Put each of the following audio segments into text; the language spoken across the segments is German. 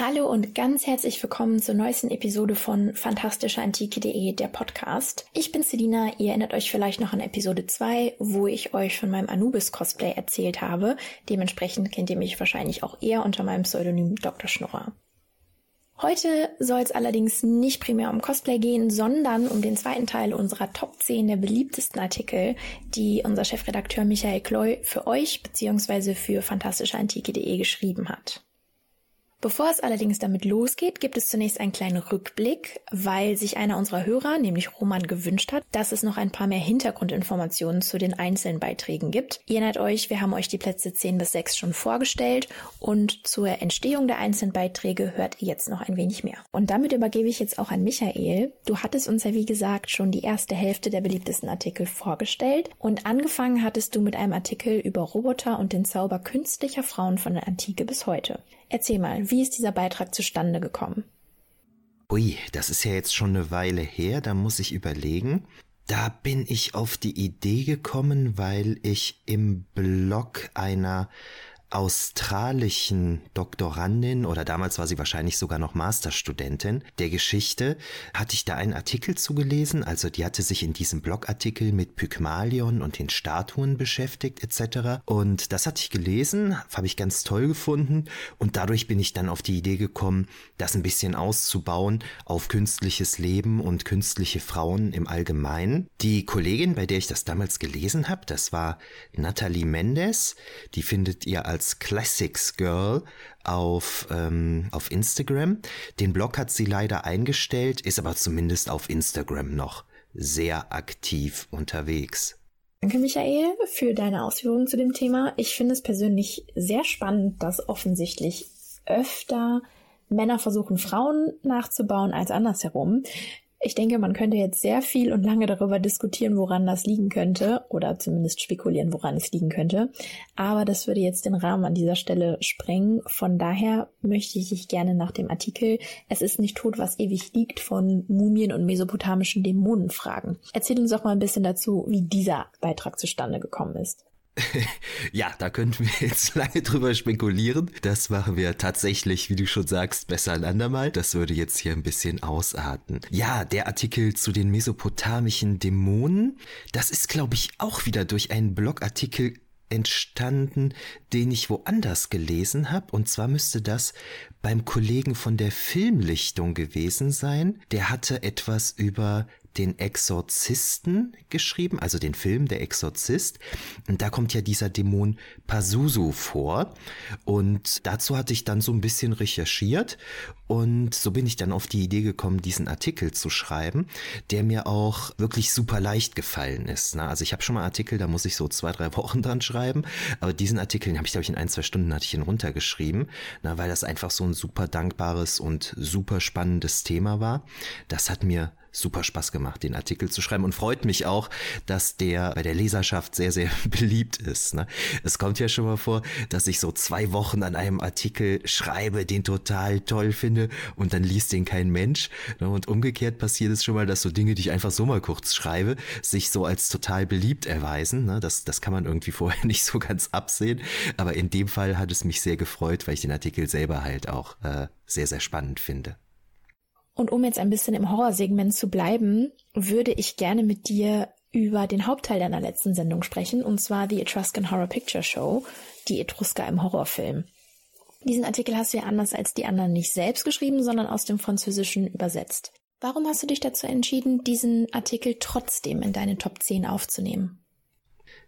Hallo und ganz herzlich willkommen zur neuesten Episode von fantastischeantike.de, der Podcast. Ich bin Selina, ihr erinnert euch vielleicht noch an Episode 2, wo ich euch von meinem Anubis-Cosplay erzählt habe. Dementsprechend kennt ihr mich wahrscheinlich auch eher unter meinem Pseudonym Dr. Schnurrer. Heute soll es allerdings nicht primär um Cosplay gehen, sondern um den zweiten Teil unserer Top 10 der beliebtesten Artikel, die unser Chefredakteur Michael Kloy für euch bzw. für fantastischeantike.de geschrieben hat. Bevor es allerdings damit losgeht, gibt es zunächst einen kleinen Rückblick, weil sich einer unserer Hörer, nämlich Roman, gewünscht hat, dass es noch ein paar mehr Hintergrundinformationen zu den einzelnen Beiträgen gibt. Ihr erinnert euch, wir haben euch die Plätze 10 bis 6 schon vorgestellt und zur Entstehung der einzelnen Beiträge hört ihr jetzt noch ein wenig mehr. Und damit übergebe ich jetzt auch an Michael. Du hattest uns ja wie gesagt schon die erste Hälfte der beliebtesten Artikel vorgestellt und angefangen hattest du mit einem Artikel über Roboter und den Zauber künstlicher Frauen von der Antike bis heute. Erzähl mal, wie ist dieser Beitrag zustande gekommen? Ui, das ist ja jetzt schon eine Weile her, da muss ich überlegen. Da bin ich auf die Idee gekommen, weil ich im Blog einer australischen Doktorandin oder damals war sie wahrscheinlich sogar noch Masterstudentin der Geschichte, hatte ich da einen Artikel zugelesen, also die hatte sich in diesem Blogartikel mit Pygmalion und den Statuen beschäftigt etc. Und das hatte ich gelesen, habe ich ganz toll gefunden und dadurch bin ich dann auf die Idee gekommen, das ein bisschen auszubauen auf künstliches Leben und künstliche Frauen im Allgemeinen. Die Kollegin, bei der ich das damals gelesen habe, das war Natalie Mendes, die findet ihr als als Classics Girl auf, ähm, auf Instagram. Den Blog hat sie leider eingestellt, ist aber zumindest auf Instagram noch sehr aktiv unterwegs. Danke, Michael, für deine Ausführungen zu dem Thema. Ich finde es persönlich sehr spannend, dass offensichtlich öfter Männer versuchen, Frauen nachzubauen als andersherum. Ich denke, man könnte jetzt sehr viel und lange darüber diskutieren, woran das liegen könnte oder zumindest spekulieren, woran es liegen könnte. Aber das würde jetzt den Rahmen an dieser Stelle sprengen. Von daher möchte ich dich gerne nach dem Artikel Es ist nicht tot, was ewig liegt von Mumien und mesopotamischen Dämonen fragen. Erzähl uns doch mal ein bisschen dazu, wie dieser Beitrag zustande gekommen ist. ja, da könnten wir jetzt lange drüber spekulieren. Das machen wir tatsächlich, wie du schon sagst, besser ein andermal. Das würde jetzt hier ein bisschen ausarten. Ja, der Artikel zu den mesopotamischen Dämonen, das ist, glaube ich, auch wieder durch einen Blogartikel entstanden, den ich woanders gelesen habe. Und zwar müsste das beim Kollegen von der Filmlichtung gewesen sein. Der hatte etwas über den Exorzisten geschrieben, also den Film Der Exorzist. Und da kommt ja dieser Dämon Pazuzu vor. Und dazu hatte ich dann so ein bisschen recherchiert. Und so bin ich dann auf die Idee gekommen, diesen Artikel zu schreiben, der mir auch wirklich super leicht gefallen ist. Ne? Also ich habe schon mal Artikel, da muss ich so zwei, drei Wochen dran schreiben. Aber diesen Artikel, habe ich, glaube ich, in ein, zwei Stunden hatte ich ihn runtergeschrieben, na, weil das einfach so ein super dankbares und super spannendes Thema war. Das hat mir super Spaß gemacht, den Artikel zu schreiben und freut mich auch, dass der bei der Leserschaft sehr, sehr beliebt ist. Ne? Es kommt ja schon mal vor, dass ich so zwei Wochen an einem Artikel schreibe, den total toll finde und dann liest den kein Mensch. Ne? Und umgekehrt passiert es schon mal, dass so Dinge, die ich einfach so mal kurz schreibe, sich so als total beliebt erweisen. Ne? Das, das kann man irgendwie vorher nicht so ganz absehen. Aber in dem Fall hat es mich sehr gefreut, weil ich den Artikel selber halt auch äh, sehr, sehr spannend finde. Und um jetzt ein bisschen im Horrorsegment zu bleiben, würde ich gerne mit dir über den Hauptteil deiner letzten Sendung sprechen, und zwar die Etruscan Horror Picture Show, die Etrusker im Horrorfilm. Diesen Artikel hast du ja anders als die anderen nicht selbst geschrieben, sondern aus dem Französischen übersetzt. Warum hast du dich dazu entschieden, diesen Artikel trotzdem in deine Top 10 aufzunehmen?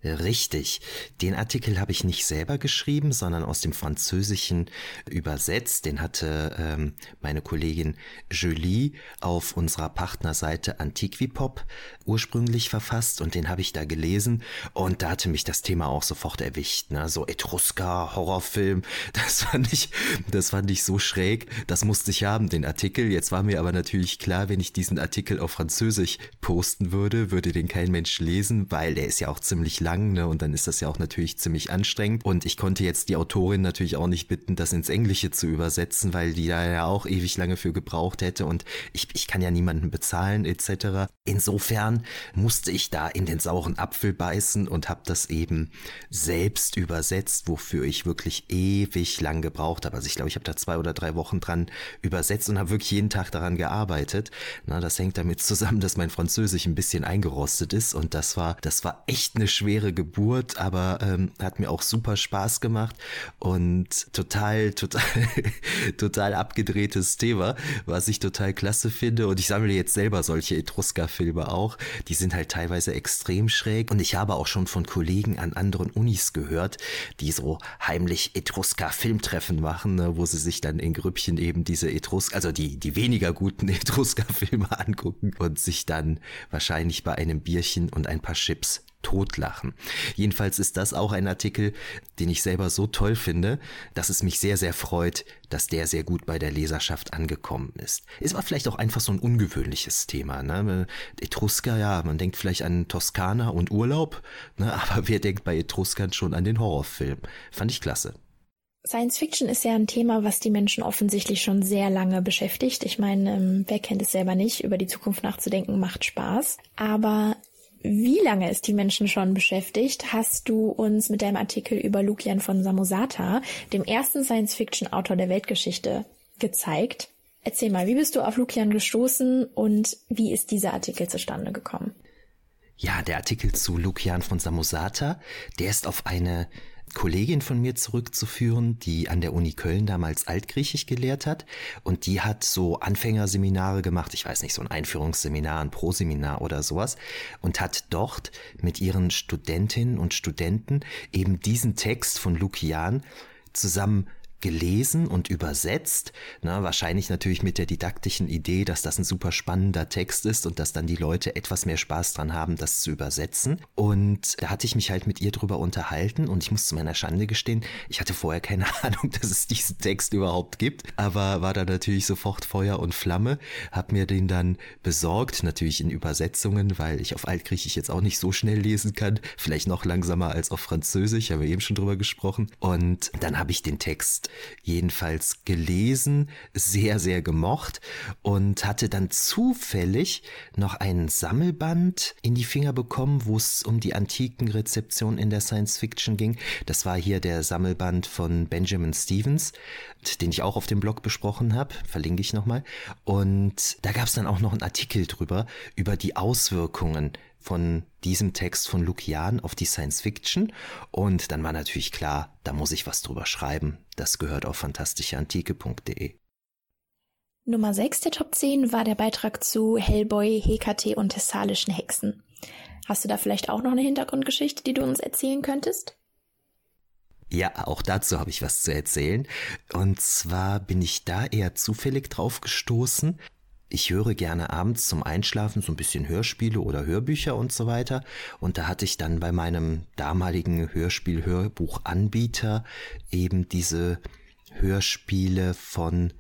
Richtig. Den Artikel habe ich nicht selber geschrieben, sondern aus dem Französischen übersetzt. Den hatte ähm, meine Kollegin Julie auf unserer Partnerseite Antiquipop ursprünglich verfasst und den habe ich da gelesen und da hatte mich das Thema auch sofort erwischt. Ne? So Etrusker, Horrorfilm, das fand ich, das fand ich so schräg. Das musste ich haben, den Artikel. Jetzt war mir aber natürlich klar, wenn ich diesen Artikel auf Französisch posten würde, würde den kein Mensch lesen, weil der ist ja auch ziemlich lang lang, ne? Und dann ist das ja auch natürlich ziemlich anstrengend. Und ich konnte jetzt die Autorin natürlich auch nicht bitten, das ins Englische zu übersetzen, weil die da ja auch ewig lange für gebraucht hätte. Und ich, ich kann ja niemanden bezahlen, etc. Insofern musste ich da in den sauren Apfel beißen und habe das eben selbst übersetzt, wofür ich wirklich ewig lang gebraucht habe. Also ich glaube, ich habe da zwei oder drei Wochen dran übersetzt und habe wirklich jeden Tag daran gearbeitet. Na, das hängt damit zusammen, dass mein Französisch ein bisschen eingerostet ist und das war, das war echt eine schwere Geburt, aber ähm, hat mir auch super Spaß gemacht und total, total, total abgedrehtes Thema, was ich total klasse finde und ich sammle jetzt selber solche Etrusker-Filme auch. Die sind halt teilweise extrem schräg und ich habe auch schon von Kollegen an anderen Unis gehört, die so heimlich Etrusker-Filmtreffen machen, ne, wo sie sich dann in Grüppchen eben diese Etrusker, also die, die weniger guten Etrusker-Filme angucken und sich dann wahrscheinlich bei einem Bierchen und ein paar Chips totlachen. Jedenfalls ist das auch ein Artikel, den ich selber so toll finde, dass es mich sehr, sehr freut, dass der sehr gut bei der Leserschaft angekommen ist. Es war vielleicht auch einfach so ein ungewöhnliches Thema. Ne? Etrusker, ja, man denkt vielleicht an Toskana und Urlaub, ne? aber wer denkt bei Etruskern schon an den Horrorfilm? Fand ich klasse. Science Fiction ist ja ein Thema, was die Menschen offensichtlich schon sehr lange beschäftigt. Ich meine, ähm, wer kennt es selber nicht? Über die Zukunft nachzudenken macht Spaß. Aber wie lange es die Menschen schon beschäftigt, hast du uns mit deinem Artikel über Lukian von Samosata, dem ersten Science-Fiction-Autor der Weltgeschichte, gezeigt. Erzähl mal, wie bist du auf Lukian gestoßen und wie ist dieser Artikel zustande gekommen? Ja, der Artikel zu Lukian von Samosata, der ist auf eine Kollegin von mir zurückzuführen, die an der Uni Köln damals Altgriechisch gelehrt hat. Und die hat so Anfängerseminare gemacht, ich weiß nicht, so ein Einführungsseminar, ein Proseminar oder sowas. Und hat dort mit ihren Studentinnen und Studenten eben diesen Text von Lukian zusammen gelesen und übersetzt. Na, wahrscheinlich natürlich mit der didaktischen Idee, dass das ein super spannender Text ist und dass dann die Leute etwas mehr Spaß dran haben, das zu übersetzen. Und da hatte ich mich halt mit ihr drüber unterhalten und ich muss zu meiner Schande gestehen, ich hatte vorher keine Ahnung, dass es diesen Text überhaupt gibt, aber war da natürlich sofort Feuer und Flamme, hab mir den dann besorgt, natürlich in Übersetzungen, weil ich auf Altgriechisch jetzt auch nicht so schnell lesen kann, vielleicht noch langsamer als auf Französisch, haben wir eben schon drüber gesprochen. Und dann habe ich den Text jedenfalls gelesen, sehr, sehr gemocht und hatte dann zufällig noch einen Sammelband in die Finger bekommen, wo es um die antiken Rezeption in der Science Fiction ging. Das war hier der Sammelband von Benjamin Stevens, den ich auch auf dem Blog besprochen habe, verlinke ich nochmal. Und da gab es dann auch noch einen Artikel drüber, über die Auswirkungen von diesem Text von Lukian auf die Science Fiction. Und dann war natürlich klar, da muss ich was drüber schreiben. Das gehört auf fantastischeantike.de. Nummer 6 der Top 10 war der Beitrag zu Hellboy, Hekate und thessalischen Hexen. Hast du da vielleicht auch noch eine Hintergrundgeschichte, die du uns erzählen könntest? Ja, auch dazu habe ich was zu erzählen. Und zwar bin ich da eher zufällig drauf gestoßen ich höre gerne abends zum Einschlafen so ein bisschen Hörspiele oder Hörbücher und so weiter. Und da hatte ich dann bei meinem damaligen Hörspiel-Hörbuchanbieter eben diese Hörspiele von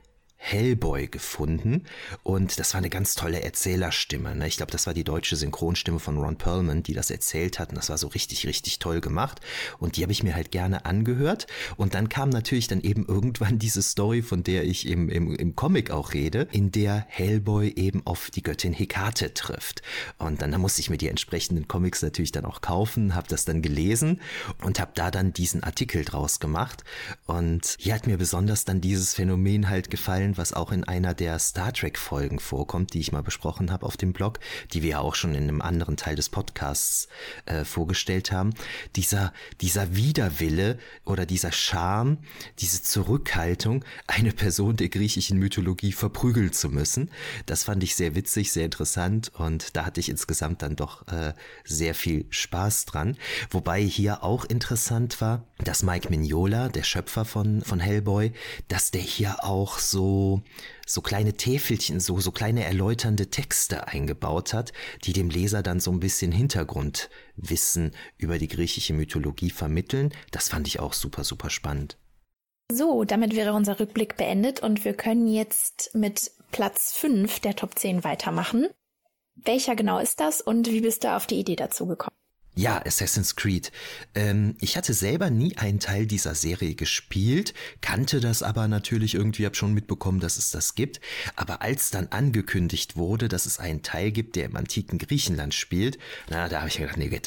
Hellboy gefunden. Und das war eine ganz tolle Erzählerstimme. Ne? Ich glaube, das war die deutsche Synchronstimme von Ron Perlman, die das erzählt hat. Und das war so richtig, richtig toll gemacht. Und die habe ich mir halt gerne angehört. Und dann kam natürlich dann eben irgendwann diese Story, von der ich im, im, im Comic auch rede, in der Hellboy eben auf die Göttin Hekate trifft. Und dann da musste ich mir die entsprechenden Comics natürlich dann auch kaufen, habe das dann gelesen und habe da dann diesen Artikel draus gemacht. Und hier hat mir besonders dann dieses Phänomen halt gefallen, Element, was auch in einer der Star Trek Folgen vorkommt, die ich mal besprochen habe auf dem Blog, die wir ja auch schon in einem anderen Teil des Podcasts äh, vorgestellt haben. Dieser, dieser Widerwille oder dieser Charme, diese Zurückhaltung, eine Person der griechischen Mythologie verprügeln zu müssen. Das fand ich sehr witzig, sehr interessant und da hatte ich insgesamt dann doch äh, sehr viel Spaß dran. Wobei hier auch interessant war, dass Mike Mignola, der Schöpfer von, von Hellboy, dass der hier auch so so, kleine Täfelchen, so, so kleine erläuternde Texte eingebaut hat, die dem Leser dann so ein bisschen Hintergrundwissen über die griechische Mythologie vermitteln. Das fand ich auch super, super spannend. So, damit wäre unser Rückblick beendet und wir können jetzt mit Platz 5 der Top 10 weitermachen. Welcher genau ist das und wie bist du auf die Idee dazu gekommen? Ja, Assassin's Creed. Ähm, ich hatte selber nie einen Teil dieser Serie gespielt, kannte das aber natürlich irgendwie, hab schon mitbekommen, dass es das gibt. Aber als dann angekündigt wurde, dass es einen Teil gibt, der im antiken Griechenland spielt, na, da habe ich gedacht, nee,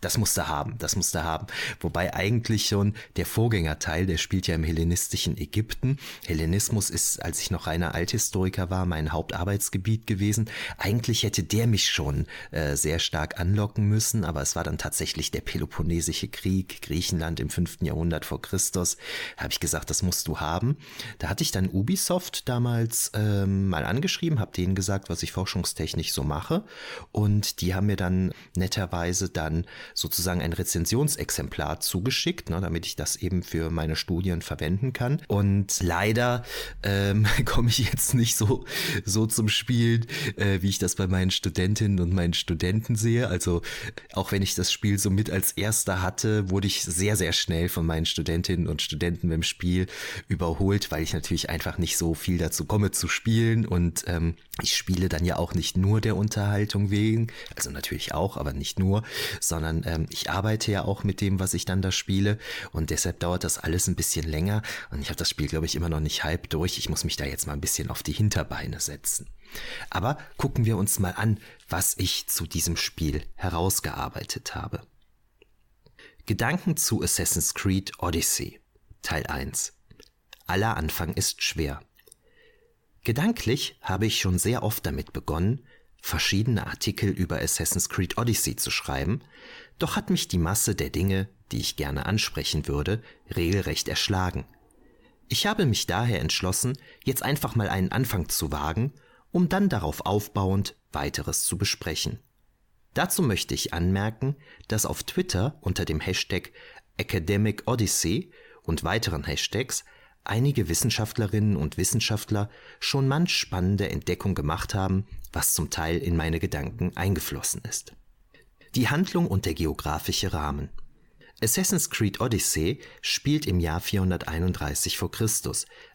das musst du haben, das musst du haben. Wobei eigentlich schon der Vorgängerteil, der spielt ja im hellenistischen Ägypten. Hellenismus ist, als ich noch reiner Althistoriker war, mein Hauptarbeitsgebiet gewesen. Eigentlich hätte der mich schon äh, sehr stark anlocken müssen, aber es war dann tatsächlich der Peloponnesische Krieg, Griechenland im 5. Jahrhundert vor Christus. Da habe ich gesagt, das musst du haben. Da hatte ich dann Ubisoft damals ähm, mal angeschrieben, habe denen gesagt, was ich forschungstechnisch so mache. Und die haben mir dann netterweise dann sozusagen ein Rezensionsexemplar zugeschickt, ne, damit ich das eben für meine Studien verwenden kann. Und leider ähm, komme ich jetzt nicht so, so zum Spielen, äh, wie ich das bei meinen Studentinnen und meinen Studenten sehe. Also auch wenn ich das Spiel so mit als erster hatte, wurde ich sehr, sehr schnell von meinen Studentinnen und Studenten beim Spiel überholt, weil ich natürlich einfach nicht so viel dazu komme zu spielen. Und ähm, ich spiele dann ja auch nicht nur der Unterhaltung wegen, also natürlich auch, aber nicht nur, sondern ähm, ich arbeite ja auch mit dem, was ich dann da spiele. Und deshalb dauert das alles ein bisschen länger. Und ich habe das Spiel, glaube ich, immer noch nicht halb durch. Ich muss mich da jetzt mal ein bisschen auf die Hinterbeine setzen. Aber gucken wir uns mal an, was ich zu diesem Spiel herausgearbeitet habe. Gedanken zu Assassin's Creed Odyssey Teil 1 Aller Anfang ist schwer. Gedanklich habe ich schon sehr oft damit begonnen, verschiedene Artikel über Assassin's Creed Odyssey zu schreiben, doch hat mich die Masse der Dinge, die ich gerne ansprechen würde, regelrecht erschlagen. Ich habe mich daher entschlossen, jetzt einfach mal einen Anfang zu wagen um dann darauf aufbauend weiteres zu besprechen. Dazu möchte ich anmerken, dass auf Twitter unter dem Hashtag Academic Odyssey und weiteren Hashtags einige Wissenschaftlerinnen und Wissenschaftler schon manch spannende Entdeckung gemacht haben, was zum Teil in meine Gedanken eingeflossen ist. Die Handlung und der geografische Rahmen. Assassin's Creed Odyssey spielt im Jahr 431 v. Chr.,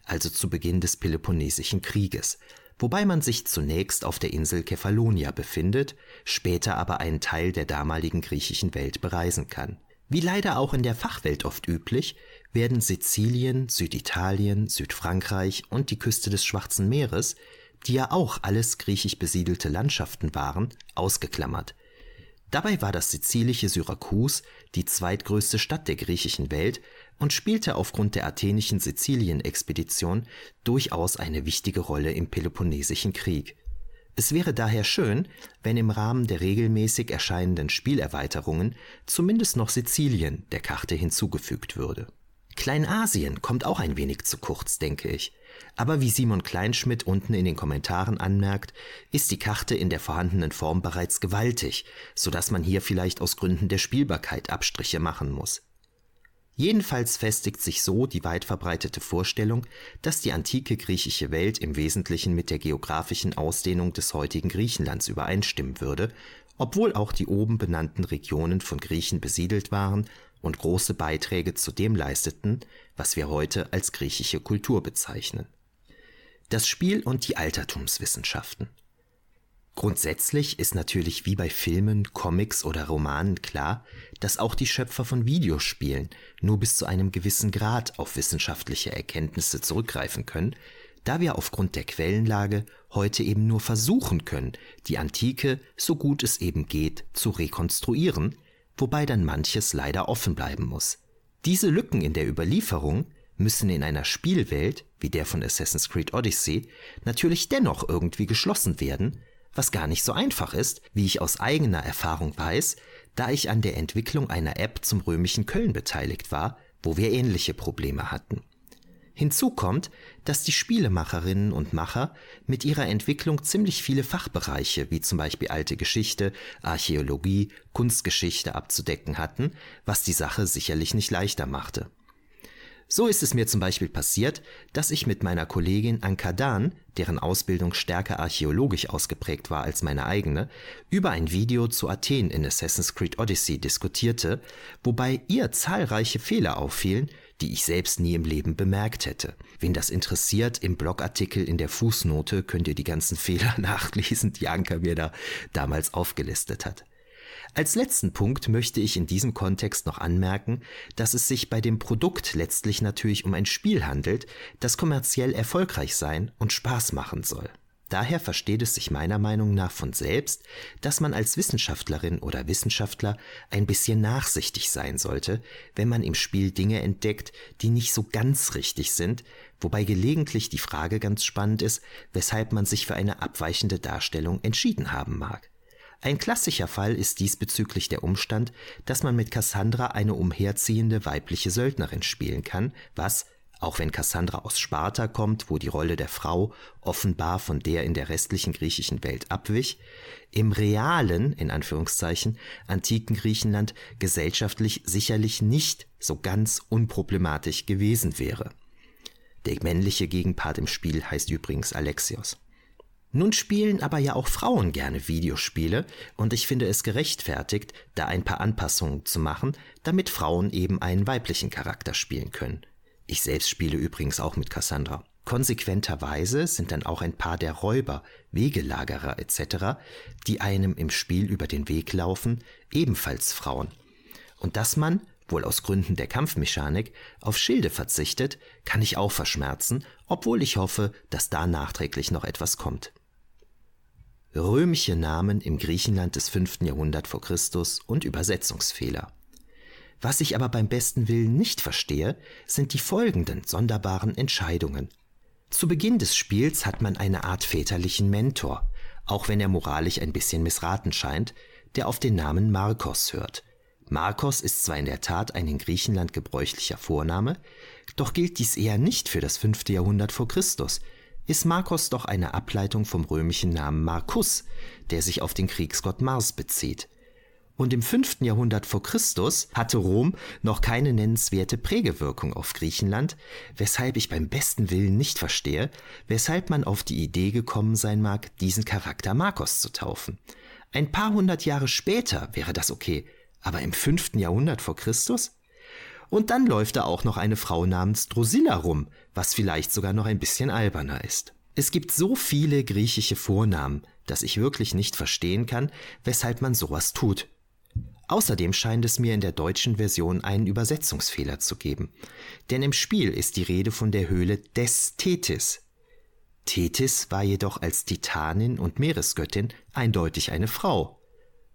also zu Beginn des Peloponnesischen Krieges, wobei man sich zunächst auf der Insel Kefalonia befindet, später aber einen Teil der damaligen griechischen Welt bereisen kann. Wie leider auch in der Fachwelt oft üblich, werden Sizilien, Süditalien, Südfrankreich und die Küste des Schwarzen Meeres, die ja auch alles griechisch besiedelte Landschaften waren, ausgeklammert. Dabei war das sizilische Syrakus die zweitgrößte Stadt der griechischen Welt und spielte aufgrund der athenischen Sizilien-Expedition durchaus eine wichtige Rolle im Peloponnesischen Krieg. Es wäre daher schön, wenn im Rahmen der regelmäßig erscheinenden Spielerweiterungen zumindest noch Sizilien der Karte hinzugefügt würde. Kleinasien kommt auch ein wenig zu kurz, denke ich. Aber wie Simon Kleinschmidt unten in den Kommentaren anmerkt, ist die Karte in der vorhandenen Form bereits gewaltig, so dass man hier vielleicht aus Gründen der Spielbarkeit Abstriche machen muss. Jedenfalls festigt sich so die weit verbreitete Vorstellung, dass die antike griechische Welt im Wesentlichen mit der geografischen Ausdehnung des heutigen Griechenlands übereinstimmen würde, obwohl auch die oben benannten Regionen von Griechen besiedelt waren und große Beiträge zu dem leisteten, was wir heute als griechische Kultur bezeichnen. Das Spiel und die Altertumswissenschaften Grundsätzlich ist natürlich wie bei Filmen, Comics oder Romanen klar, dass auch die Schöpfer von Videospielen nur bis zu einem gewissen Grad auf wissenschaftliche Erkenntnisse zurückgreifen können, da wir aufgrund der Quellenlage heute eben nur versuchen können, die Antike, so gut es eben geht, zu rekonstruieren, wobei dann manches leider offen bleiben muss. Diese Lücken in der Überlieferung müssen in einer Spielwelt wie der von Assassin's Creed Odyssey natürlich dennoch irgendwie geschlossen werden, was gar nicht so einfach ist, wie ich aus eigener Erfahrung weiß, da ich an der Entwicklung einer App zum römischen Köln beteiligt war, wo wir ähnliche Probleme hatten. Hinzu kommt, dass die Spielemacherinnen und Macher mit ihrer Entwicklung ziemlich viele Fachbereiche wie zum Beispiel alte Geschichte, Archäologie, Kunstgeschichte abzudecken hatten, was die Sache sicherlich nicht leichter machte. So ist es mir zum Beispiel passiert, dass ich mit meiner Kollegin Anka Dan, deren Ausbildung stärker archäologisch ausgeprägt war als meine eigene, über ein Video zu Athen in Assassin's Creed Odyssey diskutierte, wobei ihr zahlreiche Fehler auffielen, die ich selbst nie im Leben bemerkt hätte. Wen das interessiert, im Blogartikel in der Fußnote könnt ihr die ganzen Fehler nachlesen, die Anka mir da damals aufgelistet hat. Als letzten Punkt möchte ich in diesem Kontext noch anmerken, dass es sich bei dem Produkt letztlich natürlich um ein Spiel handelt, das kommerziell erfolgreich sein und Spaß machen soll. Daher versteht es sich meiner Meinung nach von selbst, dass man als Wissenschaftlerin oder Wissenschaftler ein bisschen nachsichtig sein sollte, wenn man im Spiel Dinge entdeckt, die nicht so ganz richtig sind, wobei gelegentlich die Frage ganz spannend ist, weshalb man sich für eine abweichende Darstellung entschieden haben mag. Ein klassischer Fall ist diesbezüglich der Umstand, dass man mit Cassandra eine umherziehende weibliche Söldnerin spielen kann, was, auch wenn Cassandra aus Sparta kommt, wo die Rolle der Frau offenbar von der in der restlichen griechischen Welt abwich, im realen, in Anführungszeichen, antiken Griechenland gesellschaftlich sicherlich nicht so ganz unproblematisch gewesen wäre. Der männliche Gegenpart im Spiel heißt übrigens Alexios. Nun spielen aber ja auch Frauen gerne Videospiele und ich finde es gerechtfertigt, da ein paar Anpassungen zu machen, damit Frauen eben einen weiblichen Charakter spielen können. Ich selbst spiele übrigens auch mit Cassandra. Konsequenterweise sind dann auch ein paar der Räuber, Wegelagerer etc., die einem im Spiel über den Weg laufen, ebenfalls Frauen. Und dass man, wohl aus Gründen der Kampfmechanik, auf Schilde verzichtet, kann ich auch verschmerzen, obwohl ich hoffe, dass da nachträglich noch etwas kommt römische Namen im Griechenland des 5. Jahrhundert vor Christus und Übersetzungsfehler. Was ich aber beim besten Willen nicht verstehe, sind die folgenden sonderbaren Entscheidungen. Zu Beginn des Spiels hat man eine Art väterlichen Mentor, auch wenn er moralisch ein bisschen missraten scheint, der auf den Namen Markos hört. Markos ist zwar in der Tat ein in Griechenland gebräuchlicher Vorname, doch gilt dies eher nicht für das fünfte Jahrhundert vor Christus, ist Markos doch eine Ableitung vom römischen Namen Marcus, der sich auf den Kriegsgott Mars bezieht. Und im 5. Jahrhundert vor Christus hatte Rom noch keine nennenswerte Prägewirkung auf Griechenland, weshalb ich beim besten Willen nicht verstehe, weshalb man auf die Idee gekommen sein mag, diesen Charakter Marcos zu taufen. Ein paar hundert Jahre später wäre das okay, aber im 5. Jahrhundert vor Christus? Und dann läuft da auch noch eine Frau namens Drusilla rum, was vielleicht sogar noch ein bisschen alberner ist. Es gibt so viele griechische Vornamen, dass ich wirklich nicht verstehen kann, weshalb man sowas tut. Außerdem scheint es mir in der deutschen Version einen Übersetzungsfehler zu geben, denn im Spiel ist die Rede von der Höhle des Tethys. Tethys war jedoch als Titanin und Meeresgöttin eindeutig eine Frau.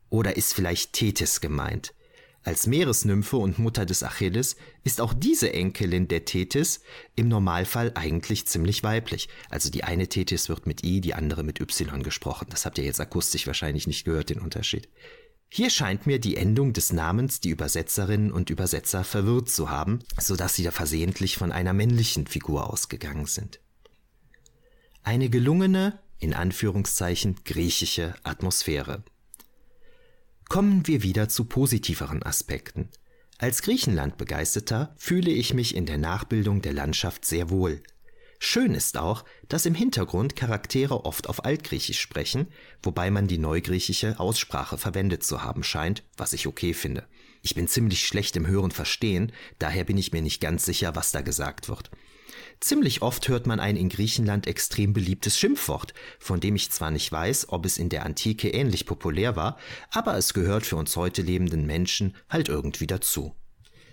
Oder ist vielleicht Tethys gemeint? Als Meeresnymphe und Mutter des Achilles ist auch diese Enkelin der Tethys im Normalfall eigentlich ziemlich weiblich. Also die eine Tethys wird mit I, die andere mit Y gesprochen. Das habt ihr jetzt akustisch wahrscheinlich nicht gehört, den Unterschied. Hier scheint mir die Endung des Namens die Übersetzerinnen und Übersetzer verwirrt zu haben, so dass sie da versehentlich von einer männlichen Figur ausgegangen sind. Eine gelungene, in Anführungszeichen griechische Atmosphäre. Kommen wir wieder zu positiveren Aspekten. Als Griechenland-Begeisterter fühle ich mich in der Nachbildung der Landschaft sehr wohl. Schön ist auch, dass im Hintergrund Charaktere oft auf Altgriechisch sprechen, wobei man die neugriechische Aussprache verwendet zu haben scheint, was ich okay finde. Ich bin ziemlich schlecht im Hören verstehen, daher bin ich mir nicht ganz sicher, was da gesagt wird. Ziemlich oft hört man ein in Griechenland extrem beliebtes Schimpfwort, von dem ich zwar nicht weiß, ob es in der Antike ähnlich populär war, aber es gehört für uns heute lebenden Menschen halt irgendwie dazu.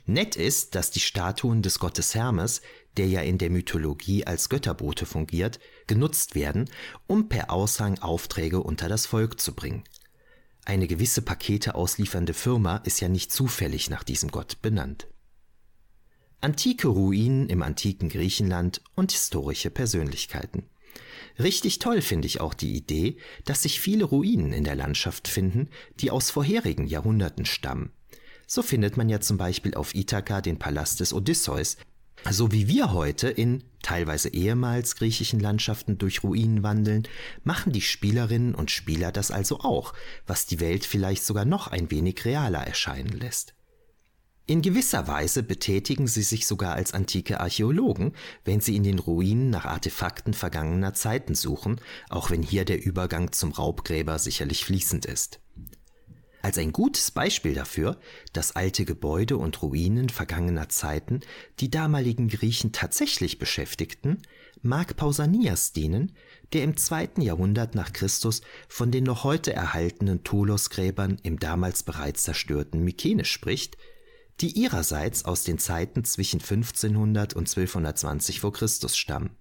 Nett ist, dass die Statuen des Gottes Hermes, der ja in der Mythologie als Götterbote fungiert, genutzt werden, um per Aushang Aufträge unter das Volk zu bringen. Eine gewisse Pakete ausliefernde Firma ist ja nicht zufällig nach diesem Gott benannt antike Ruinen im antiken Griechenland und historische Persönlichkeiten. Richtig toll finde ich auch die Idee, dass sich viele Ruinen in der Landschaft finden, die aus vorherigen Jahrhunderten stammen. So findet man ja zum Beispiel auf Ithaka den Palast des Odysseus, so wie wir heute in teilweise ehemals griechischen Landschaften durch Ruinen wandeln, machen die Spielerinnen und Spieler das also auch, was die Welt vielleicht sogar noch ein wenig realer erscheinen lässt. In gewisser Weise betätigen sie sich sogar als antike Archäologen, wenn sie in den Ruinen nach Artefakten vergangener Zeiten suchen, auch wenn hier der Übergang zum Raubgräber sicherlich fließend ist. Als ein gutes Beispiel dafür, dass alte Gebäude und Ruinen vergangener Zeiten die damaligen Griechen tatsächlich beschäftigten, mag Pausanias dienen, der im zweiten Jahrhundert nach Christus von den noch heute erhaltenen Tolosgräbern im damals bereits zerstörten Mykene spricht, die ihrerseits aus den Zeiten zwischen 1500 und 1220 vor Christus stammen.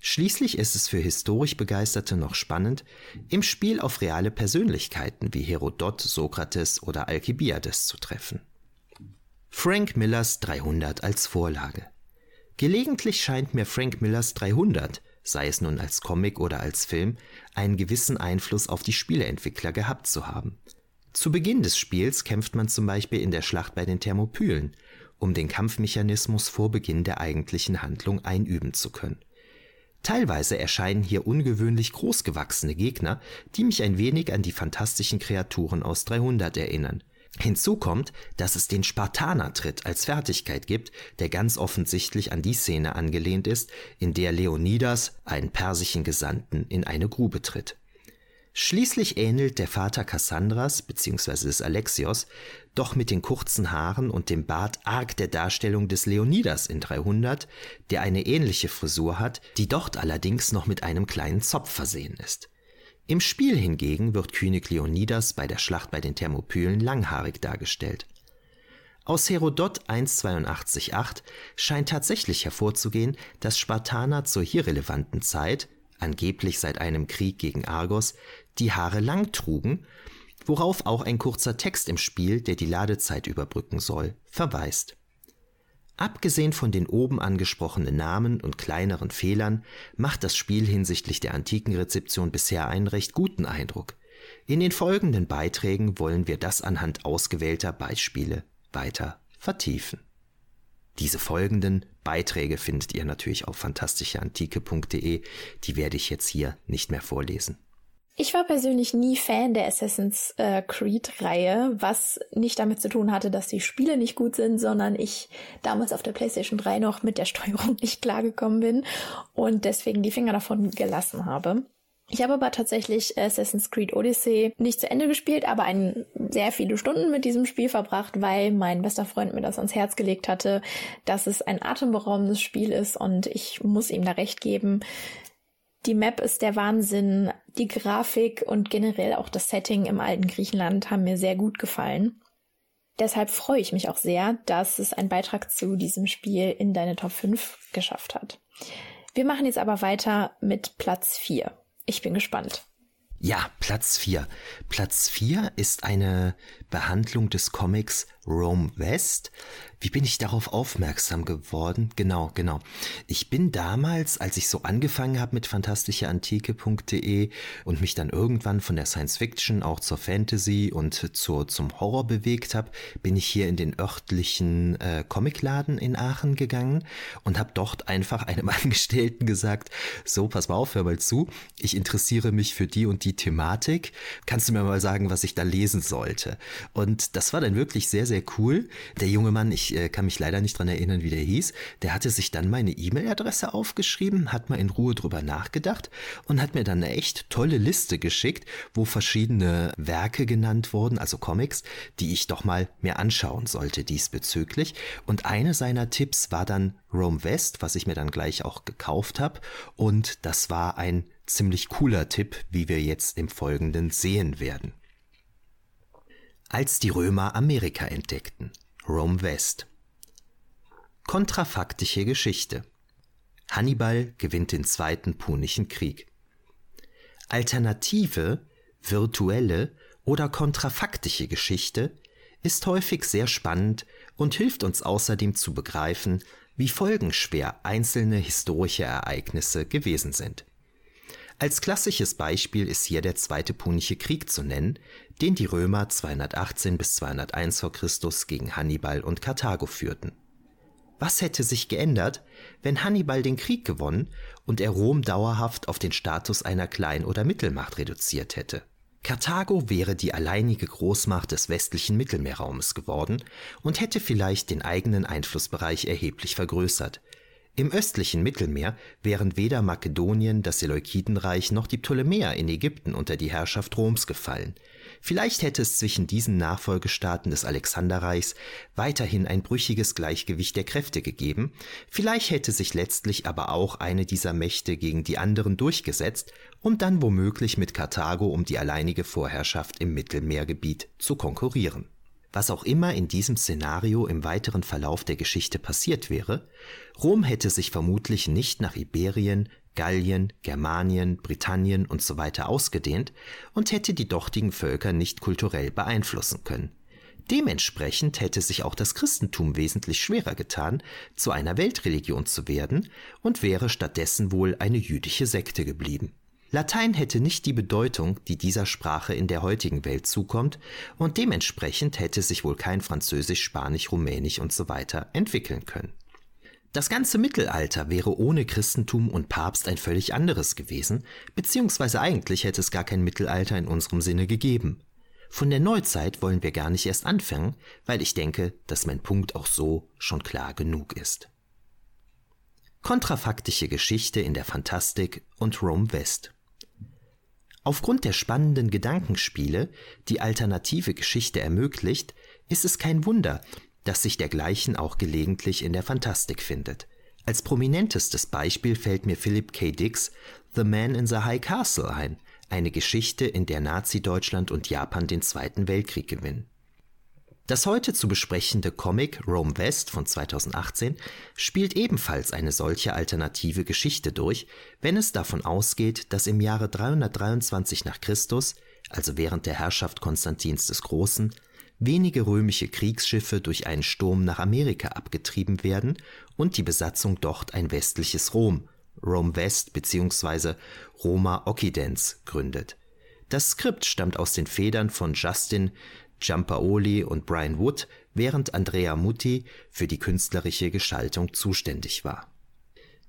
Schließlich ist es für historisch Begeisterte noch spannend, im Spiel auf reale Persönlichkeiten wie Herodot, Sokrates oder Alkibiades zu treffen. Frank Millers 300 als Vorlage. Gelegentlich scheint mir Frank Millers 300, sei es nun als Comic oder als Film, einen gewissen Einfluss auf die Spieleentwickler gehabt zu haben. Zu Beginn des Spiels kämpft man zum Beispiel in der Schlacht bei den Thermopylen, um den Kampfmechanismus vor Beginn der eigentlichen Handlung einüben zu können. Teilweise erscheinen hier ungewöhnlich großgewachsene Gegner, die mich ein wenig an die fantastischen Kreaturen aus 300 erinnern. Hinzu kommt, dass es den Spartaner-Tritt als Fertigkeit gibt, der ganz offensichtlich an die Szene angelehnt ist, in der Leonidas einen persischen Gesandten in eine Grube tritt. Schließlich ähnelt der Vater Kassandras bzw. des Alexios doch mit den kurzen Haaren und dem Bart arg der Darstellung des Leonidas in 300, der eine ähnliche Frisur hat, die dort allerdings noch mit einem kleinen Zopf versehen ist. Im Spiel hingegen wird König Leonidas bei der Schlacht bei den Thermopylen langhaarig dargestellt. Aus Herodot 1,82,8 scheint tatsächlich hervorzugehen, dass Spartaner zur hier relevanten Zeit angeblich seit einem Krieg gegen Argos, die Haare lang trugen, worauf auch ein kurzer Text im Spiel, der die Ladezeit überbrücken soll, verweist. Abgesehen von den oben angesprochenen Namen und kleineren Fehlern macht das Spiel hinsichtlich der antiken Rezeption bisher einen recht guten Eindruck. In den folgenden Beiträgen wollen wir das anhand ausgewählter Beispiele weiter vertiefen. Diese folgenden Beiträge findet ihr natürlich auf fantastischeantike.de. Die werde ich jetzt hier nicht mehr vorlesen. Ich war persönlich nie Fan der Assassin's äh, Creed-Reihe, was nicht damit zu tun hatte, dass die Spiele nicht gut sind, sondern ich damals auf der PlayStation 3 noch mit der Steuerung nicht klargekommen bin und deswegen die Finger davon gelassen habe. Ich habe aber tatsächlich Assassin's Creed Odyssey nicht zu Ende gespielt, aber ein, sehr viele Stunden mit diesem Spiel verbracht, weil mein bester Freund mir das ans Herz gelegt hatte, dass es ein atemberaubendes Spiel ist und ich muss ihm da recht geben. Die Map ist der Wahnsinn, die Grafik und generell auch das Setting im alten Griechenland haben mir sehr gut gefallen. Deshalb freue ich mich auch sehr, dass es einen Beitrag zu diesem Spiel in deine Top 5 geschafft hat. Wir machen jetzt aber weiter mit Platz 4. Ich bin gespannt. Ja, Platz 4. Platz 4 ist eine Behandlung des Comics Rome West. Wie bin ich darauf aufmerksam geworden? Genau, genau. Ich bin damals, als ich so angefangen habe mit fantastischeantike.de und mich dann irgendwann von der Science Fiction auch zur Fantasy und zur, zum Horror bewegt habe, bin ich hier in den örtlichen äh, Comicladen in Aachen gegangen und habe dort einfach einem Angestellten gesagt, so, pass mal auf, hör mal zu, ich interessiere mich für die und die Thematik. Kannst du mir mal sagen, was ich da lesen sollte? Und das war dann wirklich sehr, sehr cool. Der junge Mann, ich äh, kann mich leider nicht dran erinnern, wie der hieß, der hatte sich dann meine E-Mail-Adresse aufgeschrieben, hat mal in Ruhe drüber nachgedacht und hat mir dann eine echt tolle Liste geschickt, wo verschiedene Werke genannt wurden, also Comics, die ich doch mal mir anschauen sollte diesbezüglich. Und eine seiner Tipps war dann Rome West, was ich mir dann gleich auch gekauft habe. Und das war ein ziemlich cooler Tipp, wie wir jetzt im Folgenden sehen werden. Als die Römer Amerika entdeckten. Rome West. Kontrafaktische Geschichte. Hannibal gewinnt den Zweiten Punischen Krieg. Alternative, virtuelle oder kontrafaktische Geschichte ist häufig sehr spannend und hilft uns außerdem zu begreifen, wie folgenschwer einzelne historische Ereignisse gewesen sind. Als klassisches Beispiel ist hier der Zweite Punische Krieg zu nennen, den die Römer 218 bis 201 v. Chr. gegen Hannibal und Karthago führten. Was hätte sich geändert, wenn Hannibal den Krieg gewonnen und er Rom dauerhaft auf den Status einer Klein- oder Mittelmacht reduziert hätte? Karthago wäre die alleinige Großmacht des westlichen Mittelmeerraumes geworden und hätte vielleicht den eigenen Einflussbereich erheblich vergrößert, im östlichen Mittelmeer wären weder Makedonien, das Seleukidenreich noch die Ptolemäer in Ägypten unter die Herrschaft Roms gefallen. Vielleicht hätte es zwischen diesen Nachfolgestaaten des Alexanderreichs weiterhin ein brüchiges Gleichgewicht der Kräfte gegeben, vielleicht hätte sich letztlich aber auch eine dieser Mächte gegen die anderen durchgesetzt, um dann womöglich mit Karthago um die alleinige Vorherrschaft im Mittelmeergebiet zu konkurrieren. Was auch immer in diesem Szenario im weiteren Verlauf der Geschichte passiert wäre, Rom hätte sich vermutlich nicht nach Iberien, Gallien, Germanien, Britannien usw. So ausgedehnt und hätte die dortigen Völker nicht kulturell beeinflussen können. Dementsprechend hätte sich auch das Christentum wesentlich schwerer getan, zu einer Weltreligion zu werden und wäre stattdessen wohl eine jüdische Sekte geblieben. Latein hätte nicht die Bedeutung, die dieser Sprache in der heutigen Welt zukommt, und dementsprechend hätte sich wohl kein Französisch, Spanisch, Rumänisch usw. So entwickeln können. Das ganze Mittelalter wäre ohne Christentum und Papst ein völlig anderes gewesen, beziehungsweise eigentlich hätte es gar kein Mittelalter in unserem Sinne gegeben. Von der Neuzeit wollen wir gar nicht erst anfangen, weil ich denke, dass mein Punkt auch so schon klar genug ist. Kontrafaktische Geschichte in der Fantastik und Rome West. Aufgrund der spannenden Gedankenspiele, die alternative Geschichte ermöglicht, ist es kein Wunder, dass sich dergleichen auch gelegentlich in der Fantastik findet. Als prominentestes Beispiel fällt mir Philip K. Dicks The Man in the High Castle ein, eine Geschichte, in der Nazi-Deutschland und Japan den Zweiten Weltkrieg gewinnen. Das heute zu besprechende Comic Rome West von 2018 spielt ebenfalls eine solche alternative Geschichte durch, wenn es davon ausgeht, dass im Jahre 323 nach Christus, also während der Herrschaft Konstantins des Großen, wenige römische Kriegsschiffe durch einen Sturm nach Amerika abgetrieben werden und die Besatzung dort ein westliches Rom, Rome West bzw. Roma Occidens gründet. Das Skript stammt aus den Federn von Justin Giampaoli und Brian Wood, während Andrea Mutti für die künstlerische Gestaltung zuständig war.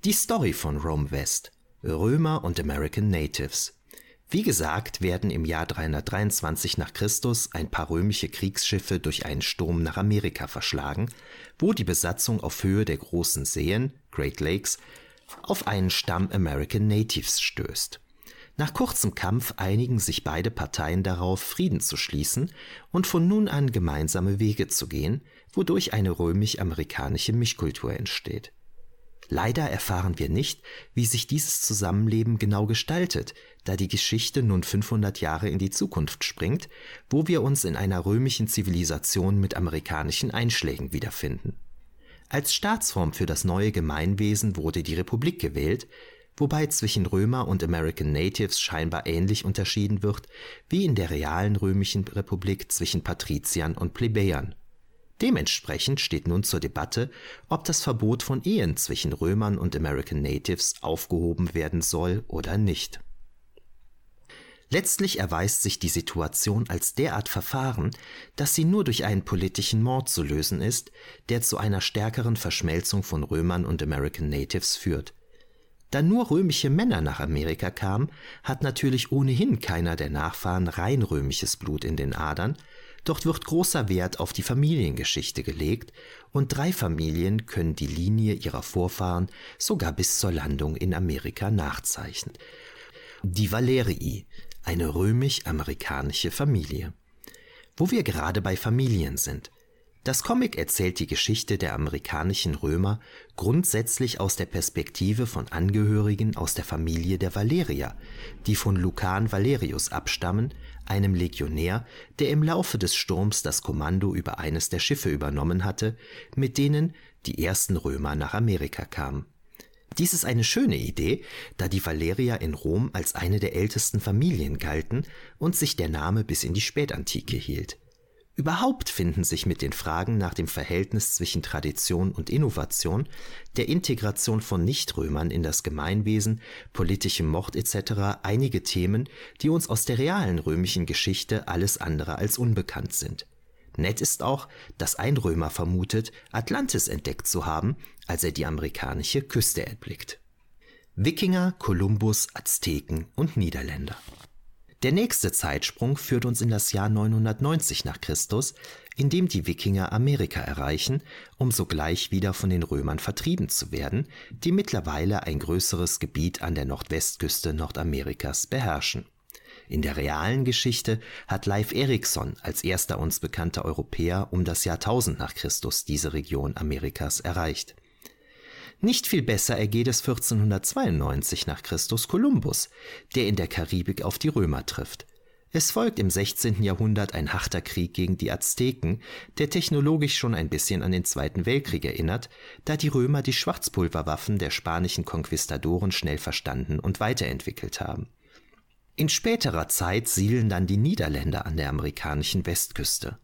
Die Story von Rome West Römer und American Natives wie gesagt, werden im Jahr 323 nach Christus ein paar römische Kriegsschiffe durch einen Sturm nach Amerika verschlagen, wo die Besatzung auf Höhe der großen Seen Great Lakes auf einen Stamm American Natives stößt. Nach kurzem Kampf einigen sich beide Parteien darauf, Frieden zu schließen und von nun an gemeinsame Wege zu gehen, wodurch eine römisch-amerikanische Mischkultur entsteht Leider erfahren wir nicht, wie sich dieses Zusammenleben genau gestaltet, da die Geschichte nun 500 Jahre in die Zukunft springt, wo wir uns in einer römischen Zivilisation mit amerikanischen Einschlägen wiederfinden. Als Staatsform für das neue Gemeinwesen wurde die Republik gewählt, wobei zwischen Römer und American Natives scheinbar ähnlich unterschieden wird wie in der realen römischen Republik zwischen Patriziern und Plebejern Dementsprechend steht nun zur Debatte, ob das Verbot von Ehen zwischen Römern und American Natives aufgehoben werden soll oder nicht. Letztlich erweist sich die Situation als derart verfahren, dass sie nur durch einen politischen Mord zu lösen ist, der zu einer stärkeren Verschmelzung von Römern und American Natives führt. Da nur römische Männer nach Amerika kamen, hat natürlich ohnehin keiner der Nachfahren rein römisches Blut in den Adern, Dort wird großer Wert auf die Familiengeschichte gelegt und drei Familien können die Linie ihrer Vorfahren sogar bis zur Landung in Amerika nachzeichnen. Die Valerii, eine römisch-amerikanische Familie. Wo wir gerade bei Familien sind. Das Comic erzählt die Geschichte der amerikanischen Römer grundsätzlich aus der Perspektive von Angehörigen aus der Familie der Valerier, die von Lucan Valerius abstammen, einem Legionär, der im Laufe des Sturms das Kommando über eines der Schiffe übernommen hatte, mit denen die ersten Römer nach Amerika kamen. Dies ist eine schöne Idee, da die Valerier in Rom als eine der ältesten Familien galten und sich der Name bis in die Spätantike hielt. Überhaupt finden sich mit den Fragen nach dem Verhältnis zwischen Tradition und Innovation, der Integration von Nichtrömern in das Gemeinwesen, politischem Mord etc. einige Themen, die uns aus der realen römischen Geschichte alles andere als unbekannt sind. Nett ist auch, dass ein Römer vermutet, Atlantis entdeckt zu haben, als er die amerikanische Küste erblickt. Wikinger, Kolumbus, Azteken und Niederländer. Der nächste Zeitsprung führt uns in das Jahr 990 nach Christus, in dem die Wikinger Amerika erreichen, um sogleich wieder von den Römern vertrieben zu werden, die mittlerweile ein größeres Gebiet an der Nordwestküste Nordamerikas beherrschen. In der realen Geschichte hat Leif Erikson als erster uns bekannter Europäer um das Jahr 1000 nach Christus diese Region Amerikas erreicht. Nicht viel besser ergeht es 1492 nach Christus Kolumbus, der in der Karibik auf die Römer trifft. Es folgt im 16. Jahrhundert ein harter Krieg gegen die Azteken, der technologisch schon ein bisschen an den Zweiten Weltkrieg erinnert, da die Römer die Schwarzpulverwaffen der spanischen Konquistadoren schnell verstanden und weiterentwickelt haben. In späterer Zeit siedeln dann die Niederländer an der amerikanischen Westküste.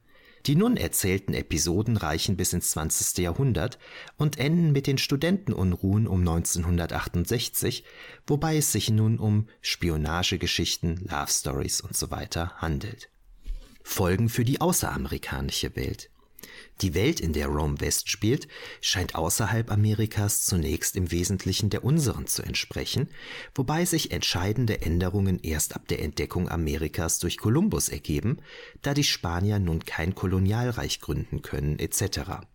Die nun erzählten Episoden reichen bis ins 20. Jahrhundert und enden mit den Studentenunruhen um 1968, wobei es sich nun um Spionagegeschichten, Love Stories usw. Handelt. Folgen für die außeramerikanische Welt. Die Welt, in der Rome West spielt, scheint außerhalb Amerikas zunächst im Wesentlichen der unseren zu entsprechen, wobei sich entscheidende Änderungen erst ab der Entdeckung Amerikas durch Kolumbus ergeben, da die Spanier nun kein Kolonialreich gründen können etc.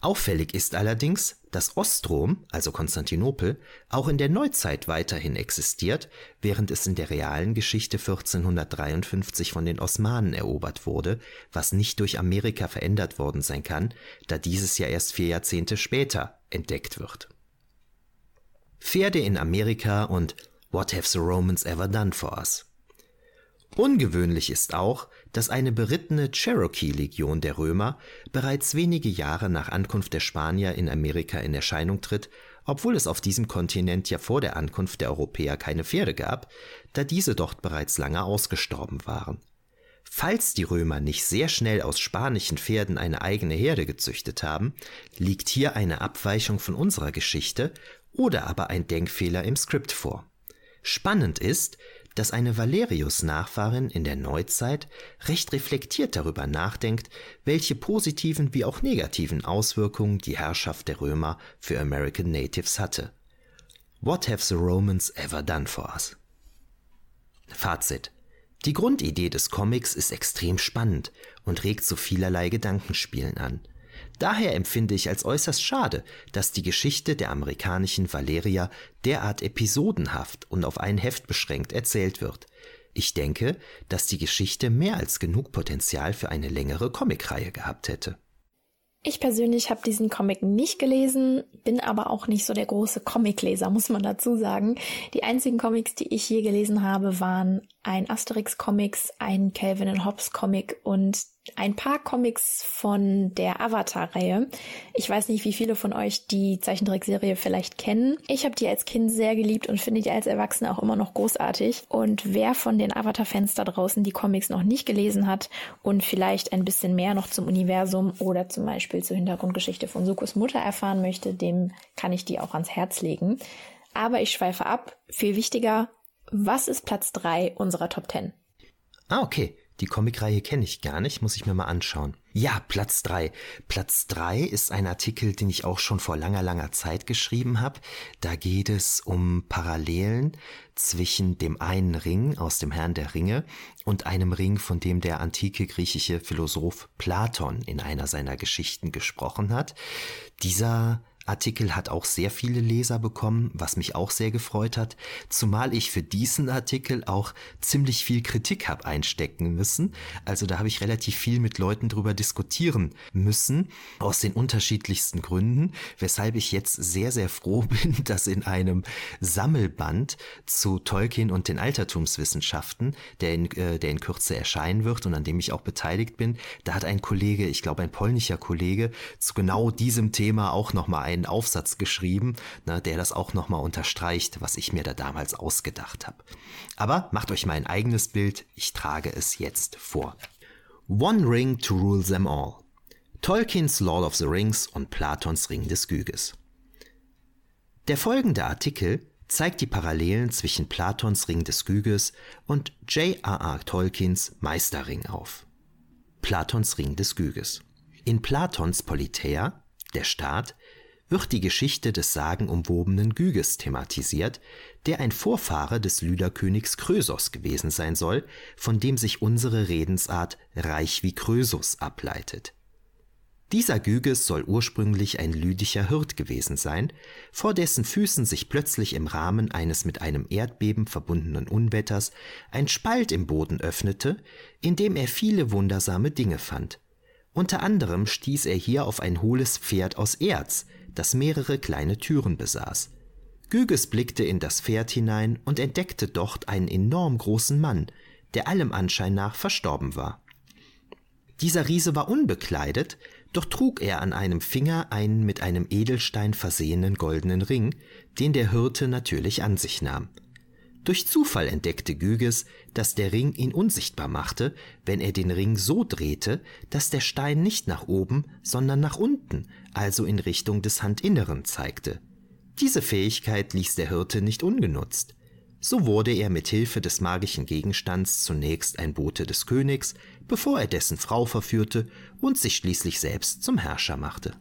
Auffällig ist allerdings, dass Ostrom, also Konstantinopel, auch in der Neuzeit weiterhin existiert, während es in der realen Geschichte 1453 von den Osmanen erobert wurde, was nicht durch Amerika verändert worden sein kann, da dieses ja erst vier Jahrzehnte später entdeckt wird. Pferde in Amerika und What have the Romans ever done for us? Ungewöhnlich ist auch, dass eine berittene Cherokee-Legion der Römer bereits wenige Jahre nach Ankunft der Spanier in Amerika in Erscheinung tritt, obwohl es auf diesem Kontinent ja vor der Ankunft der Europäer keine Pferde gab, da diese dort bereits lange ausgestorben waren. Falls die Römer nicht sehr schnell aus spanischen Pferden eine eigene Herde gezüchtet haben, liegt hier eine Abweichung von unserer Geschichte oder aber ein Denkfehler im Skript vor. Spannend ist, dass eine Valerius-Nachfahrin in der Neuzeit recht reflektiert darüber nachdenkt, welche positiven wie auch negativen Auswirkungen die Herrschaft der Römer für American Natives hatte. What have the Romans ever done for us? Fazit. Die Grundidee des Comics ist extrem spannend und regt zu vielerlei Gedankenspielen an. Daher empfinde ich als äußerst schade, dass die Geschichte der amerikanischen Valeria derart episodenhaft und auf ein Heft beschränkt erzählt wird. Ich denke, dass die Geschichte mehr als genug Potenzial für eine längere Comicreihe gehabt hätte. Ich persönlich habe diesen Comic nicht gelesen, bin aber auch nicht so der große Comicleser, muss man dazu sagen. Die einzigen Comics, die ich je gelesen habe, waren ein Asterix-Comics, ein Calvin Hobbes-Comic und ein paar Comics von der Avatar-Reihe. Ich weiß nicht, wie viele von euch die Zeichentrickserie vielleicht kennen. Ich habe die als Kind sehr geliebt und finde die als Erwachsene auch immer noch großartig. Und wer von den Avatar-Fans da draußen die Comics noch nicht gelesen hat und vielleicht ein bisschen mehr noch zum Universum oder zum Beispiel zur Hintergrundgeschichte von Sukos Mutter erfahren möchte, dem kann ich die auch ans Herz legen. Aber ich schweife ab. Viel wichtiger, was ist Platz 3 unserer Top 10? Ah, okay. Die Comicreihe kenne ich gar nicht, muss ich mir mal anschauen. Ja, Platz drei. Platz drei ist ein Artikel, den ich auch schon vor langer, langer Zeit geschrieben habe. Da geht es um Parallelen zwischen dem einen Ring aus dem Herrn der Ringe und einem Ring, von dem der antike griechische Philosoph Platon in einer seiner Geschichten gesprochen hat. Dieser Artikel hat auch sehr viele Leser bekommen, was mich auch sehr gefreut hat, zumal ich für diesen Artikel auch ziemlich viel Kritik habe einstecken müssen. Also da habe ich relativ viel mit Leuten drüber diskutieren müssen, aus den unterschiedlichsten Gründen, weshalb ich jetzt sehr, sehr froh bin, dass in einem Sammelband zu Tolkien und den Altertumswissenschaften, der in, äh, der in Kürze erscheinen wird und an dem ich auch beteiligt bin, da hat ein Kollege, ich glaube ein polnischer Kollege, zu genau diesem Thema auch nochmal ein einen Aufsatz geschrieben, ne, der das auch nochmal unterstreicht, was ich mir da damals ausgedacht habe. Aber macht euch mal ein eigenes Bild, ich trage es jetzt vor. One Ring to Rule Them All. Tolkiens Lord of the Rings und Platons Ring des Gyges. Der folgende Artikel zeigt die Parallelen zwischen Platons Ring des Gyges und J.R.R. Tolkiens Meisterring auf. Platons Ring des Gyges. In Platons Politeia, der Staat, wird die Geschichte des sagenumwobenen Gyges thematisiert, der ein Vorfahre des Lüderkönigs Krösos gewesen sein soll, von dem sich unsere Redensart reich wie Krösus ableitet. Dieser Gyges soll ursprünglich ein lydischer Hirt gewesen sein, vor dessen Füßen sich plötzlich im Rahmen eines mit einem Erdbeben verbundenen Unwetters ein Spalt im Boden öffnete, in dem er viele wundersame Dinge fand. Unter anderem stieß er hier auf ein hohles Pferd aus Erz, das mehrere kleine Türen besaß. Gyges blickte in das Pferd hinein und entdeckte dort einen enorm großen Mann, der allem Anschein nach verstorben war. Dieser Riese war unbekleidet, doch trug er an einem Finger einen mit einem Edelstein versehenen goldenen Ring, den der Hirte natürlich an sich nahm. Durch Zufall entdeckte Gyges, dass der Ring ihn unsichtbar machte, wenn er den Ring so drehte, dass der Stein nicht nach oben, sondern nach unten, also in Richtung des Handinneren zeigte. Diese Fähigkeit ließ der Hirte nicht ungenutzt. So wurde er mit Hilfe des magischen Gegenstands zunächst ein Bote des Königs, bevor er dessen Frau verführte und sich schließlich selbst zum Herrscher machte.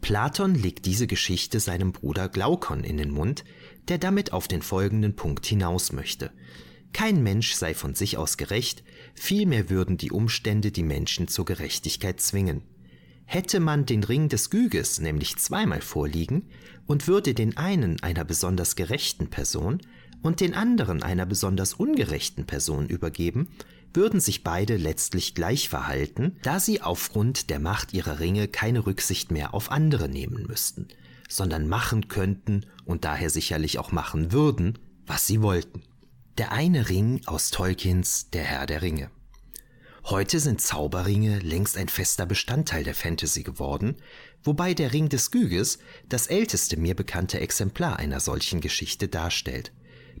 Platon legt diese Geschichte seinem Bruder Glaukon in den Mund, der damit auf den folgenden Punkt hinaus möchte. Kein Mensch sei von sich aus gerecht, vielmehr würden die Umstände die Menschen zur Gerechtigkeit zwingen. Hätte man den Ring des Gyges nämlich zweimal vorliegen und würde den einen einer besonders gerechten Person, und den anderen einer besonders ungerechten Person übergeben, würden sich beide letztlich gleich verhalten, da sie aufgrund der Macht ihrer Ringe keine Rücksicht mehr auf andere nehmen müssten, sondern machen könnten und daher sicherlich auch machen würden, was sie wollten. Der eine Ring aus Tolkiens Der Herr der Ringe. Heute sind Zauberringe längst ein fester Bestandteil der Fantasy geworden, wobei der Ring des Gyges das älteste mir bekannte Exemplar einer solchen Geschichte darstellt.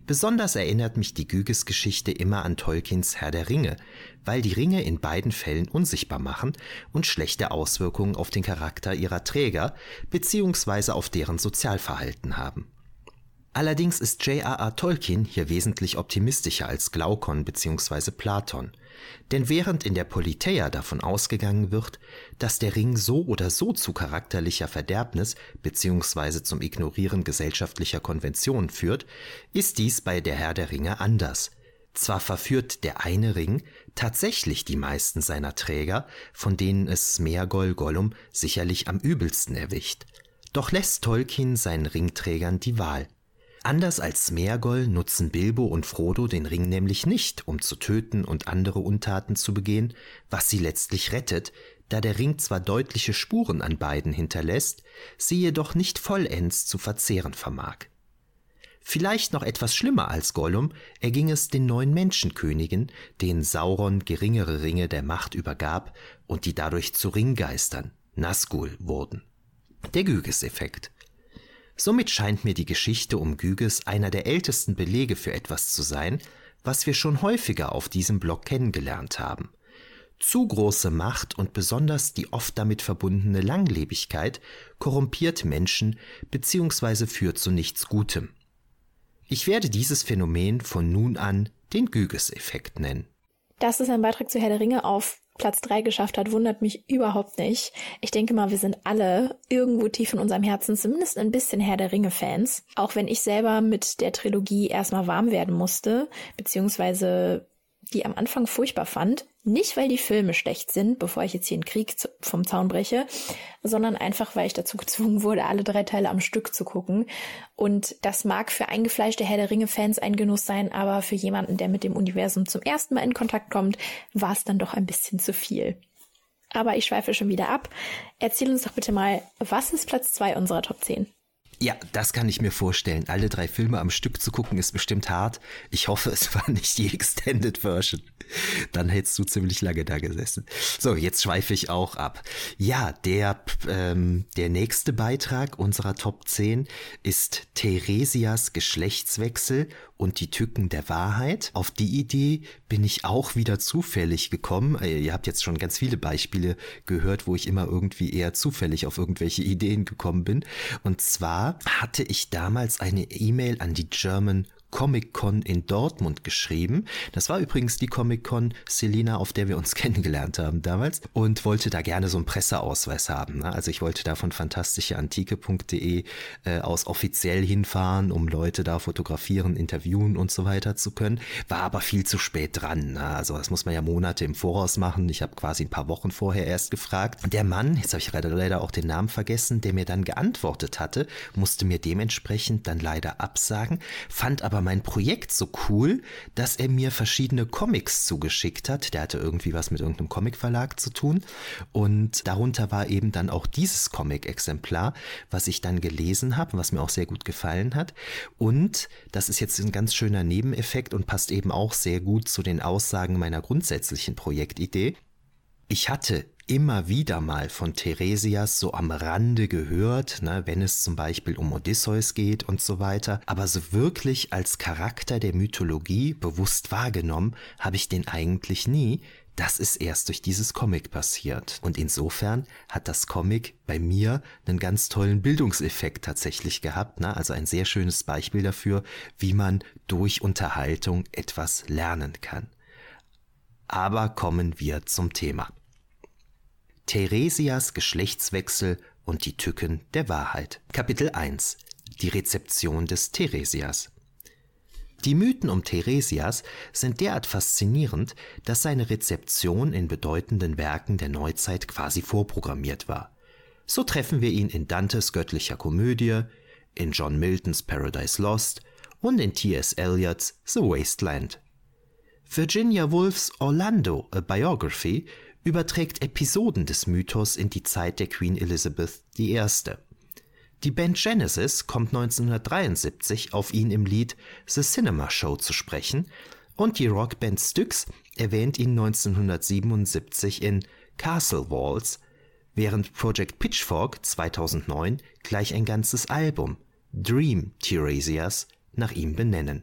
Besonders erinnert mich die Gyges-Geschichte immer an Tolkiens Herr der Ringe, weil die Ringe in beiden Fällen unsichtbar machen und schlechte Auswirkungen auf den Charakter ihrer Träger bzw. auf deren Sozialverhalten haben. Allerdings ist J.R.R. Tolkien hier wesentlich optimistischer als Glaukon bzw. Platon. Denn während in der Politeia davon ausgegangen wird, dass der Ring so oder so zu charakterlicher Verderbnis bzw. zum Ignorieren gesellschaftlicher Konventionen führt, ist dies bei der Herr der Ringe anders. Zwar verführt der eine Ring tatsächlich die meisten seiner Träger, von denen es Smeagol Gollum sicherlich am übelsten erwischt, doch lässt Tolkien seinen Ringträgern die Wahl. Anders als Smeagol nutzen Bilbo und Frodo den Ring nämlich nicht, um zu töten und andere Untaten zu begehen, was sie letztlich rettet, da der Ring zwar deutliche Spuren an beiden hinterlässt, sie jedoch nicht vollends zu verzehren vermag. Vielleicht noch etwas schlimmer als Gollum erging es den neuen Menschenkönigen, denen Sauron geringere Ringe der Macht übergab und die dadurch zu Ringgeistern, Nazgul, wurden. Der Gyges-Effekt. Somit scheint mir die Geschichte um Gyges einer der ältesten Belege für etwas zu sein, was wir schon häufiger auf diesem Blog kennengelernt haben. Zu große Macht und besonders die oft damit verbundene Langlebigkeit korrumpiert Menschen bzw. führt zu nichts Gutem. Ich werde dieses Phänomen von nun an den Gyges-Effekt nennen. Das ist ein Beitrag zu Herr der Ringe auf Platz drei geschafft hat, wundert mich überhaupt nicht. Ich denke mal, wir sind alle irgendwo tief in unserem Herzen zumindest ein bisschen Herr der Ringe-Fans. Auch wenn ich selber mit der Trilogie erstmal warm werden musste, beziehungsweise die am Anfang furchtbar fand. Nicht, weil die Filme schlecht sind, bevor ich jetzt hier einen Krieg vom Zaun breche, sondern einfach, weil ich dazu gezwungen wurde, alle drei Teile am Stück zu gucken. Und das mag für eingefleischte Herr der Ringe-Fans ein Genuss sein, aber für jemanden, der mit dem Universum zum ersten Mal in Kontakt kommt, war es dann doch ein bisschen zu viel. Aber ich schweife schon wieder ab. Erzähl uns doch bitte mal, was ist Platz zwei unserer Top 10? Ja, das kann ich mir vorstellen. Alle drei Filme am Stück zu gucken ist bestimmt hart. Ich hoffe, es war nicht die Extended Version. Dann hättest du ziemlich lange da gesessen. So, jetzt schweife ich auch ab. Ja, der, ähm, der nächste Beitrag unserer Top 10 ist Theresias Geschlechtswechsel und die Tücken der Wahrheit. Auf die Idee bin ich auch wieder zufällig gekommen. Äh, ihr habt jetzt schon ganz viele Beispiele gehört, wo ich immer irgendwie eher zufällig auf irgendwelche Ideen gekommen bin. Und hatte ich damals eine E-Mail an die German Comic-Con in Dortmund geschrieben. Das war übrigens die Comic-Con Selina, auf der wir uns kennengelernt haben damals und wollte da gerne so einen Presseausweis haben. Ne? Also ich wollte da von fantastischeantike.de äh, aus offiziell hinfahren, um Leute da fotografieren, interviewen und so weiter zu können. War aber viel zu spät dran. Ne? Also das muss man ja Monate im Voraus machen. Ich habe quasi ein paar Wochen vorher erst gefragt. Der Mann, jetzt habe ich leider auch den Namen vergessen, der mir dann geantwortet hatte, musste mir dementsprechend dann leider absagen, fand aber mein Projekt so cool, dass er mir verschiedene Comics zugeschickt hat. Der hatte irgendwie was mit irgendeinem Comicverlag zu tun. Und darunter war eben dann auch dieses Comic-Exemplar, was ich dann gelesen habe, was mir auch sehr gut gefallen hat. Und das ist jetzt ein ganz schöner Nebeneffekt und passt eben auch sehr gut zu den Aussagen meiner grundsätzlichen Projektidee. Ich hatte immer wieder mal von Theresias so am Rande gehört, ne, wenn es zum Beispiel um Odysseus geht und so weiter, aber so wirklich als Charakter der Mythologie bewusst wahrgenommen habe ich den eigentlich nie. Das ist erst durch dieses Comic passiert. Und insofern hat das Comic bei mir einen ganz tollen Bildungseffekt tatsächlich gehabt. Ne? Also ein sehr schönes Beispiel dafür, wie man durch Unterhaltung etwas lernen kann. Aber kommen wir zum Thema. Theresias Geschlechtswechsel und die Tücken der Wahrheit. Kapitel 1 Die Rezeption des Theresias. Die Mythen um Theresias sind derart faszinierend, dass seine Rezeption in bedeutenden Werken der Neuzeit quasi vorprogrammiert war. So treffen wir ihn in Dantes göttlicher Komödie, in John Miltons Paradise Lost und in T.S. Eliots The Wasteland. Virginia Woolfs Orlando, a Biography, überträgt Episoden des Mythos in die Zeit der Queen Elizabeth I. Die Band Genesis kommt 1973 auf ihn im Lied The Cinema Show zu sprechen und die Rockband Styx erwähnt ihn 1977 in Castle Walls, während Project Pitchfork 2009 gleich ein ganzes Album Dream Tiresias nach ihm benennen.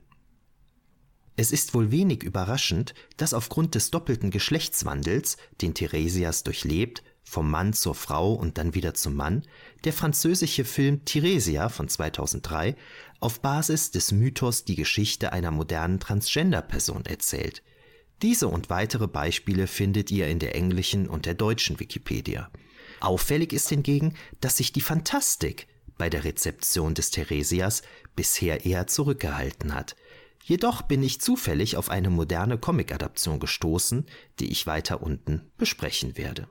Es ist wohl wenig überraschend, dass aufgrund des doppelten Geschlechtswandels, den Theresias durchlebt, vom Mann zur Frau und dann wieder zum Mann, der französische Film Theresia von 2003 auf Basis des Mythos die Geschichte einer modernen Transgender-Person erzählt. Diese und weitere Beispiele findet ihr in der englischen und der deutschen Wikipedia. Auffällig ist hingegen, dass sich die Fantastik bei der Rezeption des Theresias bisher eher zurückgehalten hat. Jedoch bin ich zufällig auf eine moderne Comic-Adaption gestoßen, die ich weiter unten besprechen werde.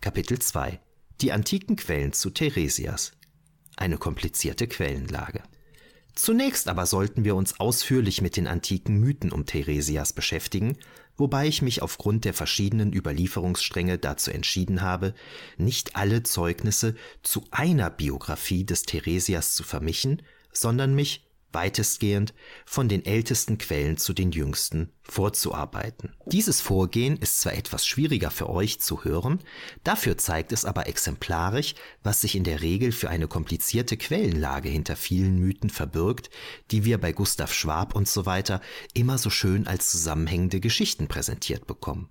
Kapitel 2 Die antiken Quellen zu Theresias. Eine komplizierte Quellenlage. Zunächst aber sollten wir uns ausführlich mit den antiken Mythen um Theresias beschäftigen, wobei ich mich aufgrund der verschiedenen Überlieferungsstränge dazu entschieden habe, nicht alle Zeugnisse zu einer Biografie des Theresias zu vermischen, sondern mich weitestgehend von den ältesten Quellen zu den jüngsten vorzuarbeiten. Dieses Vorgehen ist zwar etwas schwieriger für euch zu hören, dafür zeigt es aber exemplarisch, was sich in der Regel für eine komplizierte Quellenlage hinter vielen Mythen verbirgt, die wir bei Gustav Schwab und so weiter immer so schön als zusammenhängende Geschichten präsentiert bekommen.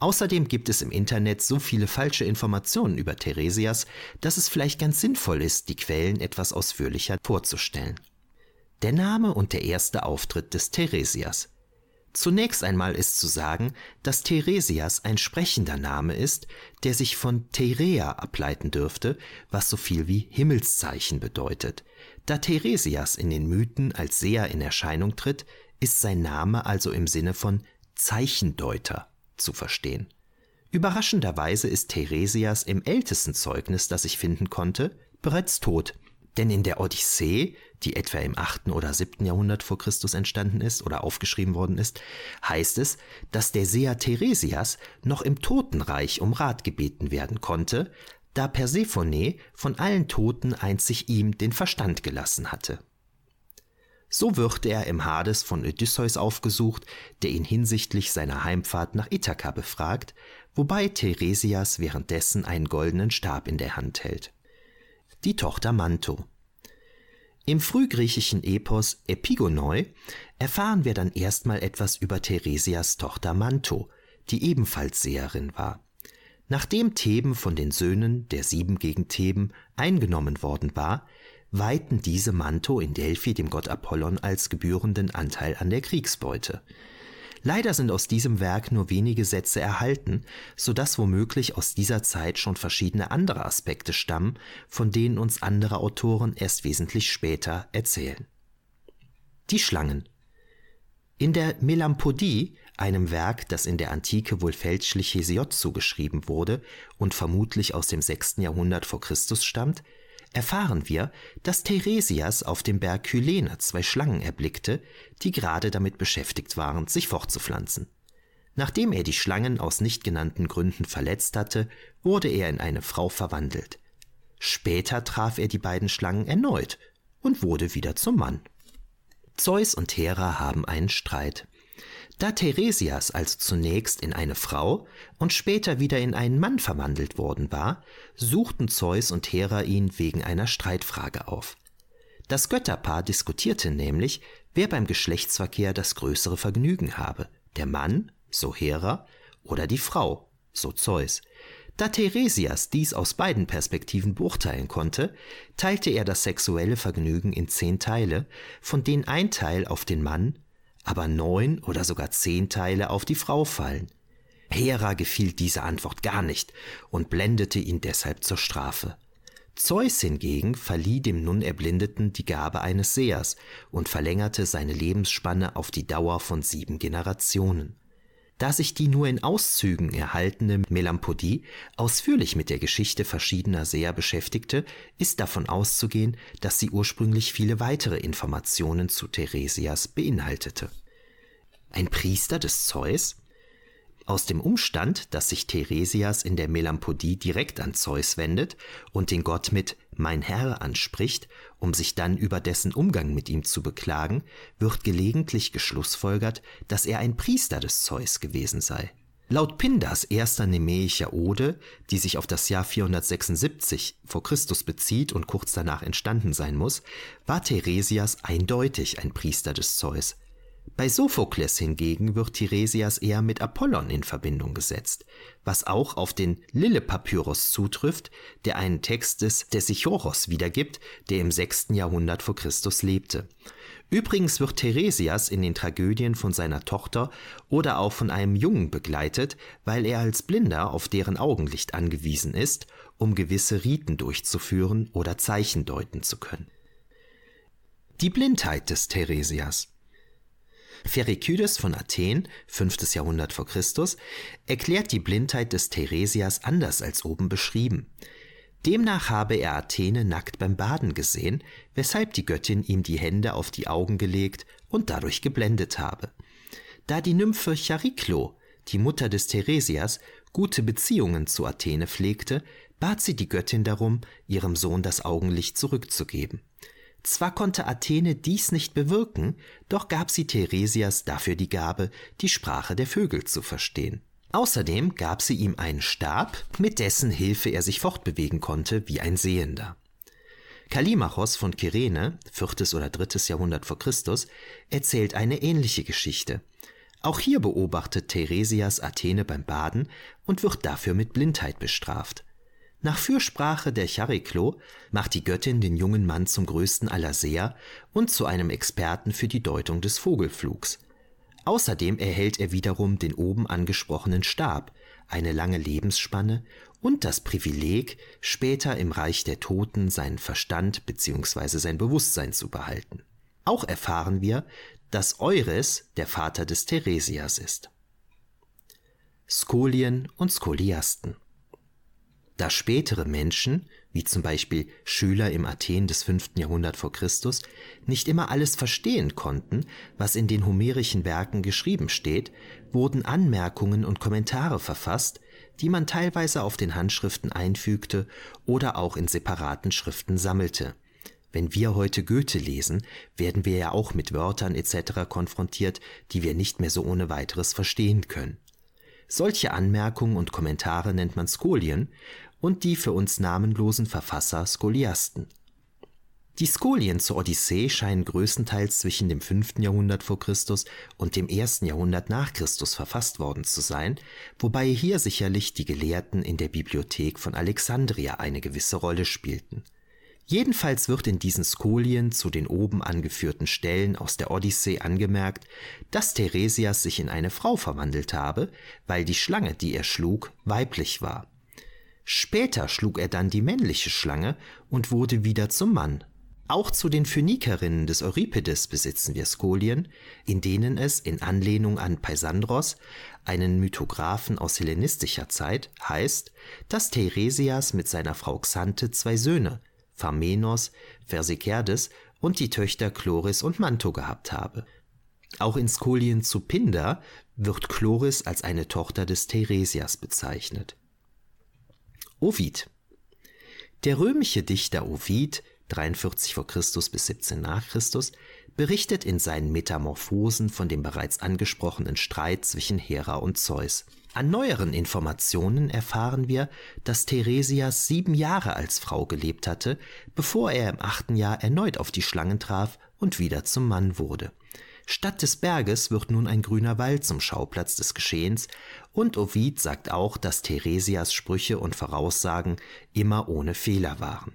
Außerdem gibt es im Internet so viele falsche Informationen über Theresias, dass es vielleicht ganz sinnvoll ist, die Quellen etwas ausführlicher vorzustellen. Der Name und der erste Auftritt des Theresias. Zunächst einmal ist zu sagen, dass Theresias ein sprechender Name ist, der sich von Therea ableiten dürfte, was so viel wie Himmelszeichen bedeutet. Da Theresias in den Mythen als Seher in Erscheinung tritt, ist sein Name also im Sinne von Zeichendeuter zu verstehen. Überraschenderweise ist Theresias im ältesten Zeugnis, das ich finden konnte, bereits tot, denn in der Odyssee die etwa im 8. oder 7. Jahrhundert vor Christus entstanden ist oder aufgeschrieben worden ist, heißt es, dass der Seher Theresias noch im Totenreich um Rat gebeten werden konnte, da Persephone von allen Toten einzig ihm den Verstand gelassen hatte. So wird er im Hades von Odysseus aufgesucht, der ihn hinsichtlich seiner Heimfahrt nach Ithaka befragt, wobei Theresias währenddessen einen goldenen Stab in der Hand hält. Die Tochter Manto. Im frühgriechischen Epos Epigonoi erfahren wir dann erstmal etwas über Theresias Tochter Manto, die ebenfalls Seherin war. Nachdem Theben von den Söhnen der Sieben gegen Theben eingenommen worden war, weihten diese Manto in Delphi dem Gott Apollon als gebührenden Anteil an der Kriegsbeute. Leider sind aus diesem Werk nur wenige Sätze erhalten, so dass womöglich aus dieser Zeit schon verschiedene andere Aspekte stammen, von denen uns andere Autoren erst wesentlich später erzählen. Die Schlangen In der Melampodie, einem Werk, das in der Antike wohl fälschlich Hesiod zugeschrieben wurde und vermutlich aus dem 6. Jahrhundert vor Christus stammt, erfahren wir, dass Theresias auf dem Berg Kylene zwei Schlangen erblickte, die gerade damit beschäftigt waren, sich fortzupflanzen. Nachdem er die Schlangen aus nicht genannten Gründen verletzt hatte, wurde er in eine Frau verwandelt. Später traf er die beiden Schlangen erneut und wurde wieder zum Mann. Zeus und Hera haben einen Streit. Da Theresias also zunächst in eine Frau und später wieder in einen Mann verwandelt worden war, suchten Zeus und Hera ihn wegen einer Streitfrage auf. Das Götterpaar diskutierte nämlich, wer beim Geschlechtsverkehr das größere Vergnügen habe, der Mann, so Hera, oder die Frau, so Zeus. Da Theresias dies aus beiden Perspektiven beurteilen konnte, teilte er das sexuelle Vergnügen in zehn Teile, von denen ein Teil auf den Mann aber neun oder sogar zehn Teile auf die Frau fallen. Hera gefiel diese Antwort gar nicht und blendete ihn deshalb zur Strafe. Zeus hingegen verlieh dem nun Erblindeten die Gabe eines Sehers und verlängerte seine Lebensspanne auf die Dauer von sieben Generationen. Da sich die nur in Auszügen erhaltene Melampodie ausführlich mit der Geschichte verschiedener Seher beschäftigte, ist davon auszugehen, dass sie ursprünglich viele weitere Informationen zu Theresias beinhaltete. Ein Priester des Zeus? Aus dem Umstand, dass sich Theresias in der Melampodie direkt an Zeus wendet und den Gott mit mein Herr anspricht, um sich dann über dessen Umgang mit ihm zu beklagen, wird gelegentlich geschlussfolgert, dass er ein Priester des Zeus gewesen sei. Laut Pindars erster nemäischer Ode, die sich auf das Jahr 476 vor Christus bezieht und kurz danach entstanden sein muss, war Theresias eindeutig ein Priester des Zeus. Bei Sophokles hingegen wird Tiresias eher mit Apollon in Verbindung gesetzt, was auch auf den Lille-Papyrus zutrifft, der einen Text des Desichoros wiedergibt, der im 6. Jahrhundert vor Christus lebte. Übrigens wird Theresias in den Tragödien von seiner Tochter oder auch von einem Jungen begleitet, weil er als Blinder auf deren Augenlicht angewiesen ist, um gewisse Riten durchzuführen oder Zeichen deuten zu können. Die Blindheit des Theresias Pherikydes von Athen, 5. Jahrhundert vor Christus, erklärt die Blindheit des Theresias anders als oben beschrieben. Demnach habe er Athene nackt beim Baden gesehen, weshalb die Göttin ihm die Hände auf die Augen gelegt und dadurch geblendet habe. Da die Nymphe Chariklo, die Mutter des Theresias, gute Beziehungen zu Athene pflegte, bat sie die Göttin darum, ihrem Sohn das Augenlicht zurückzugeben. Zwar konnte Athene dies nicht bewirken, doch gab sie Theresias dafür die Gabe, die Sprache der Vögel zu verstehen. Außerdem gab sie ihm einen Stab, mit dessen Hilfe er sich fortbewegen konnte wie ein Sehender. Kalimachos von Kyrene, 4. oder 3. Jahrhundert vor Christus, erzählt eine ähnliche Geschichte. Auch hier beobachtet Theresias Athene beim Baden und wird dafür mit Blindheit bestraft. Nach Fürsprache der Chariklo macht die Göttin den jungen Mann zum größten aller Seher und zu einem Experten für die Deutung des Vogelflugs. Außerdem erhält er wiederum den oben angesprochenen Stab, eine lange Lebensspanne und das Privileg, später im Reich der Toten seinen Verstand bzw. sein Bewusstsein zu behalten. Auch erfahren wir, dass Eures der Vater des Theresias ist. Skolien und Skoliasten da spätere Menschen, wie zum Beispiel Schüler im Athen des 5. Jahrhundert vor Christus, nicht immer alles verstehen konnten, was in den homerischen Werken geschrieben steht, wurden Anmerkungen und Kommentare verfasst, die man teilweise auf den Handschriften einfügte oder auch in separaten Schriften sammelte. Wenn wir heute Goethe lesen, werden wir ja auch mit Wörtern etc. konfrontiert, die wir nicht mehr so ohne weiteres verstehen können. Solche Anmerkungen und Kommentare nennt man Skolien und die für uns namenlosen Verfasser Skoliasten. Die Skolien zur Odyssee scheinen größtenteils zwischen dem 5. Jahrhundert vor Christus und dem 1. Jahrhundert nach Christus verfasst worden zu sein, wobei hier sicherlich die Gelehrten in der Bibliothek von Alexandria eine gewisse Rolle spielten. Jedenfalls wird in diesen Skolien zu den oben angeführten Stellen aus der Odyssee angemerkt, dass Theresias sich in eine Frau verwandelt habe, weil die Schlange, die er schlug, weiblich war. Später schlug er dann die männliche Schlange und wurde wieder zum Mann. Auch zu den Phönikerinnen des Euripides besitzen wir Skolien, in denen es in Anlehnung an Peisandros, einen Mythographen aus hellenistischer Zeit, heißt, dass Theresias mit seiner Frau Xanthe zwei Söhne, Phamenos, Versikerdes und die Töchter Chloris und Manto gehabt habe. Auch in Skolien zu Pindar wird Chloris als eine Tochter des Theresias bezeichnet. Ovid Der römische Dichter Ovid 43 v. Chr. bis 17 nach Christus berichtet in seinen Metamorphosen von dem bereits angesprochenen Streit zwischen Hera und Zeus. An neueren Informationen erfahren wir, dass Theresias sieben Jahre als Frau gelebt hatte, bevor er im achten Jahr erneut auf die Schlangen traf und wieder zum Mann wurde. Statt des Berges wird nun ein grüner Wald zum Schauplatz des Geschehens, und Ovid sagt auch, dass Theresias Sprüche und Voraussagen immer ohne Fehler waren.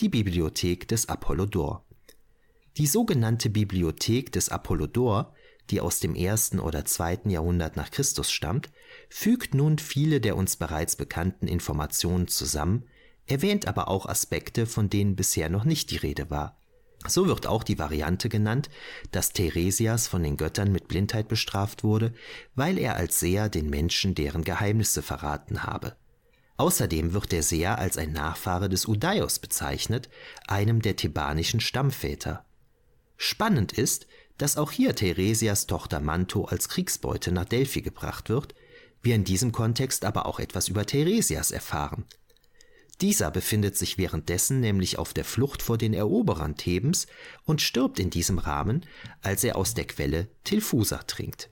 Die Bibliothek des Apollodor Die sogenannte Bibliothek des Apollodor die aus dem ersten oder zweiten Jahrhundert nach Christus stammt, fügt nun viele der uns bereits bekannten Informationen zusammen, erwähnt aber auch Aspekte, von denen bisher noch nicht die Rede war. So wird auch die Variante genannt, dass Theresias von den Göttern mit Blindheit bestraft wurde, weil er als Seher den Menschen deren Geheimnisse verraten habe. Außerdem wird der Seher als ein Nachfahre des Udaios bezeichnet, einem der thebanischen Stammväter. Spannend ist, dass auch hier Theresias Tochter Manto als Kriegsbeute nach Delphi gebracht wird, wir in diesem Kontext aber auch etwas über Theresias erfahren. Dieser befindet sich währenddessen nämlich auf der Flucht vor den Eroberern Thebens und stirbt in diesem Rahmen, als er aus der Quelle Tilphusa trinkt.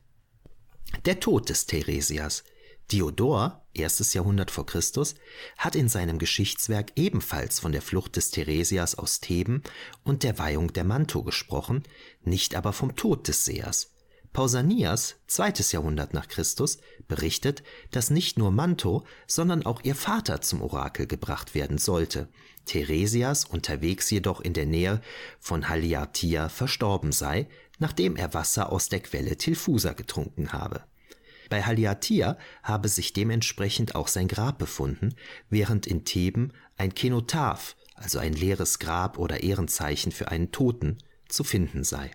Der Tod des Theresias Diodor, erstes Jahrhundert vor Christus, hat in seinem Geschichtswerk ebenfalls von der Flucht des Theresias aus Theben und der Weihung der Manto gesprochen, nicht aber vom Tod des Sehers. Pausanias, zweites Jahrhundert nach Christus, berichtet, dass nicht nur Manto, sondern auch ihr Vater zum Orakel gebracht werden sollte, Theresias unterwegs jedoch in der Nähe von Haliartia verstorben sei, nachdem er Wasser aus der Quelle Tilphusa getrunken habe. Bei Haliartia habe sich dementsprechend auch sein Grab befunden, während in Theben ein Kenotaph, also ein leeres Grab oder Ehrenzeichen für einen Toten, zu finden sei.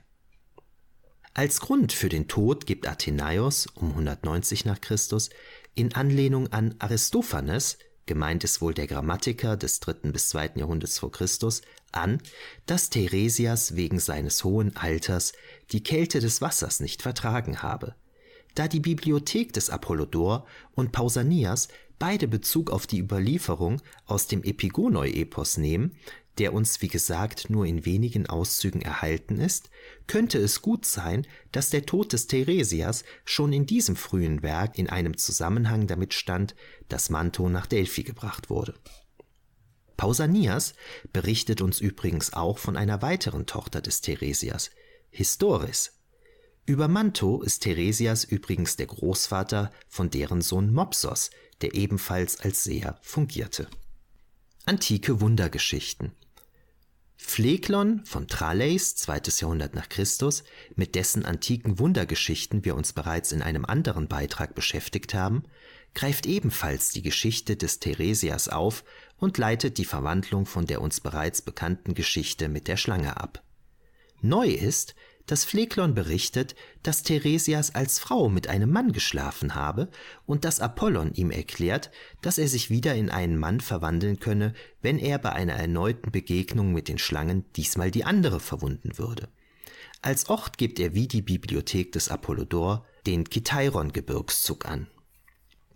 Als Grund für den Tod gibt Athenaios um 190 nach Christus in Anlehnung an Aristophanes, gemeint ist wohl der Grammatiker des dritten bis zweiten Jahrhunderts vor Christus, an, dass Theresias wegen seines hohen Alters die Kälte des Wassers nicht vertragen habe. Da die Bibliothek des Apollodor und Pausanias beide Bezug auf die Überlieferung aus dem Epigonoi-Epos nehmen, der uns wie gesagt nur in wenigen Auszügen erhalten ist, könnte es gut sein, dass der Tod des Theresias schon in diesem frühen Werk in einem Zusammenhang damit stand, dass Manto nach Delphi gebracht wurde. Pausanias berichtet uns übrigens auch von einer weiteren Tochter des Theresias, Historis, über Manto ist Theresias übrigens der Großvater von deren Sohn Mopsos, der ebenfalls als Seher fungierte. Antike Wundergeschichten Phleklon von Tralles, zweites Jahrhundert nach Christus, mit dessen antiken Wundergeschichten wir uns bereits in einem anderen Beitrag beschäftigt haben, greift ebenfalls die Geschichte des Theresias auf und leitet die Verwandlung von der uns bereits bekannten Geschichte mit der Schlange ab. Neu ist, dass Phleklon berichtet, dass Theresias als Frau mit einem Mann geschlafen habe und dass Apollon ihm erklärt, dass er sich wieder in einen Mann verwandeln könne, wenn er bei einer erneuten Begegnung mit den Schlangen diesmal die andere verwunden würde. Als Ort gibt er wie die Bibliothek des Apollodor den Kitairon-Gebirgszug an.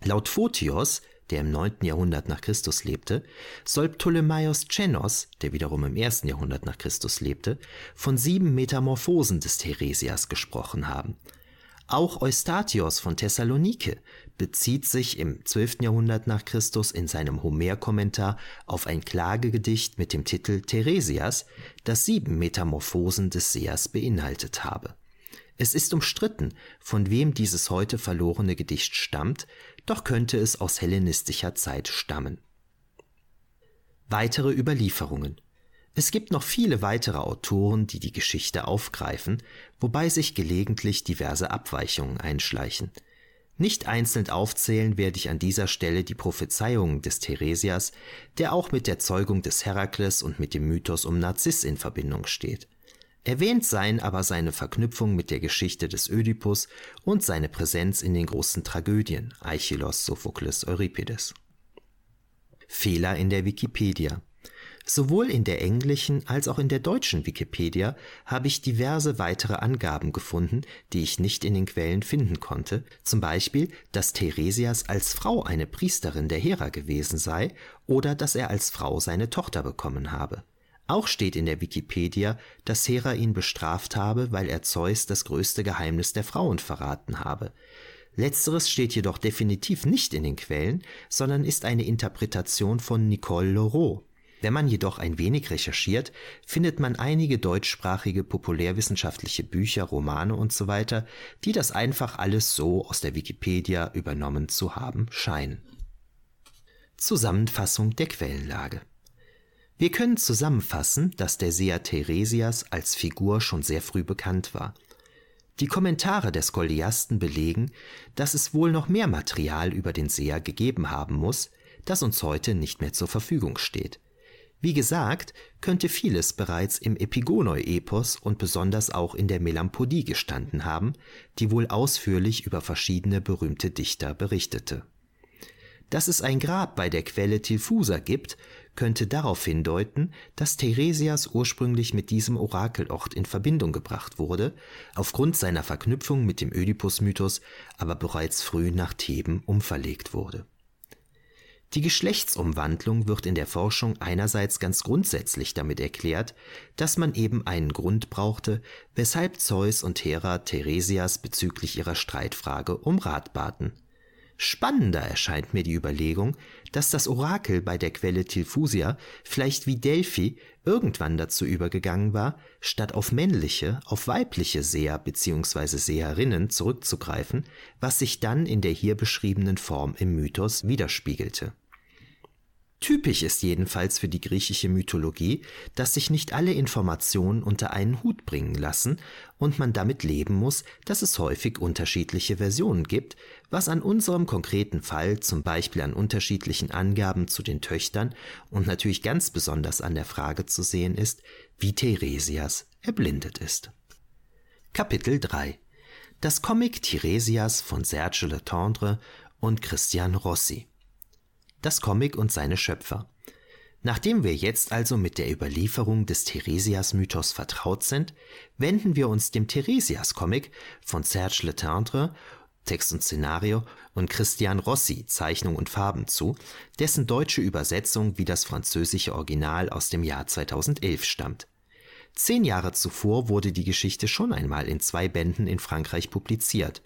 Laut Photios der im 9. Jahrhundert nach Christus lebte, soll Ptolemaios Chenos, der wiederum im 1. Jahrhundert nach Christus lebte, von sieben Metamorphosen des Theresias gesprochen haben. Auch Eustatios von Thessalonike bezieht sich im 12. Jahrhundert nach Christus in seinem Homer-Kommentar auf ein Klagegedicht mit dem Titel Theresias, das sieben Metamorphosen des Sehers beinhaltet habe. Es ist umstritten, von wem dieses heute verlorene Gedicht stammt, doch könnte es aus hellenistischer Zeit stammen. Weitere Überlieferungen. Es gibt noch viele weitere Autoren, die die Geschichte aufgreifen, wobei sich gelegentlich diverse Abweichungen einschleichen. Nicht einzeln aufzählen werde ich an dieser Stelle die Prophezeiungen des Theresias, der auch mit der Zeugung des Herakles und mit dem Mythos um Narziss in Verbindung steht. Erwähnt seien aber seine Verknüpfung mit der Geschichte des Ödipus und seine Präsenz in den großen Tragödien Aeschylus, Sophokles, Euripides. Fehler in der Wikipedia Sowohl in der englischen als auch in der deutschen Wikipedia habe ich diverse weitere Angaben gefunden, die ich nicht in den Quellen finden konnte, zum Beispiel, dass Theresias als Frau eine Priesterin der Hera gewesen sei oder dass er als Frau seine Tochter bekommen habe. Auch steht in der Wikipedia, dass Hera ihn bestraft habe, weil er Zeus das größte Geheimnis der Frauen verraten habe. Letzteres steht jedoch definitiv nicht in den Quellen, sondern ist eine Interpretation von Nicole Leroux. Wenn man jedoch ein wenig recherchiert, findet man einige deutschsprachige populärwissenschaftliche Bücher, Romane usw., so die das einfach alles so aus der Wikipedia übernommen zu haben scheinen. Zusammenfassung der Quellenlage Wir können zusammenfassen, dass der Seher Theresias als Figur schon sehr früh bekannt war. Die Kommentare der Skoliasten belegen, dass es wohl noch mehr Material über den Seher gegeben haben muss, das uns heute nicht mehr zur Verfügung steht. Wie gesagt, könnte vieles bereits im Epigonoi-Epos und besonders auch in der Melampodie gestanden haben, die wohl ausführlich über verschiedene berühmte Dichter berichtete. Dass es ein Grab bei der Quelle Tilfusa gibt, könnte darauf hindeuten, dass Theresias ursprünglich mit diesem Orakelort in Verbindung gebracht wurde, aufgrund seiner Verknüpfung mit dem Ödipus-Mythos aber bereits früh nach Theben umverlegt wurde die Geschlechtsumwandlung wird in der Forschung einerseits ganz grundsätzlich damit erklärt, dass man eben einen Grund brauchte, weshalb Zeus und Hera Theresias bezüglich ihrer Streitfrage um Rat baten. Spannender erscheint mir die Überlegung, dass das Orakel bei der Quelle Tilfusia vielleicht wie Delphi irgendwann dazu übergegangen war, statt auf männliche, auf weibliche Seher bzw. Seherinnen zurückzugreifen, was sich dann in der hier beschriebenen Form im Mythos widerspiegelte Typisch ist jedenfalls für die griechische Mythologie, dass sich nicht alle Informationen unter einen Hut bringen lassen und man damit leben muss, dass es häufig unterschiedliche Versionen gibt, was an unserem konkreten Fall zum Beispiel an unterschiedlichen Angaben zu den Töchtern und natürlich ganz besonders an der Frage zu sehen ist, wie Theresias erblindet ist. Kapitel 3 Das Comic Tiresias von Serge Letendre und Christian Rossi das Comic und seine Schöpfer. Nachdem wir jetzt also mit der Überlieferung des Theresias-Mythos vertraut sind, wenden wir uns dem Theresias-Comic von Serge Letendre, Text und Szenario, und Christian Rossi, Zeichnung und Farben zu, dessen deutsche Übersetzung wie das französische Original aus dem Jahr 2011 stammt. Zehn Jahre zuvor wurde die Geschichte schon einmal in zwei Bänden in Frankreich publiziert.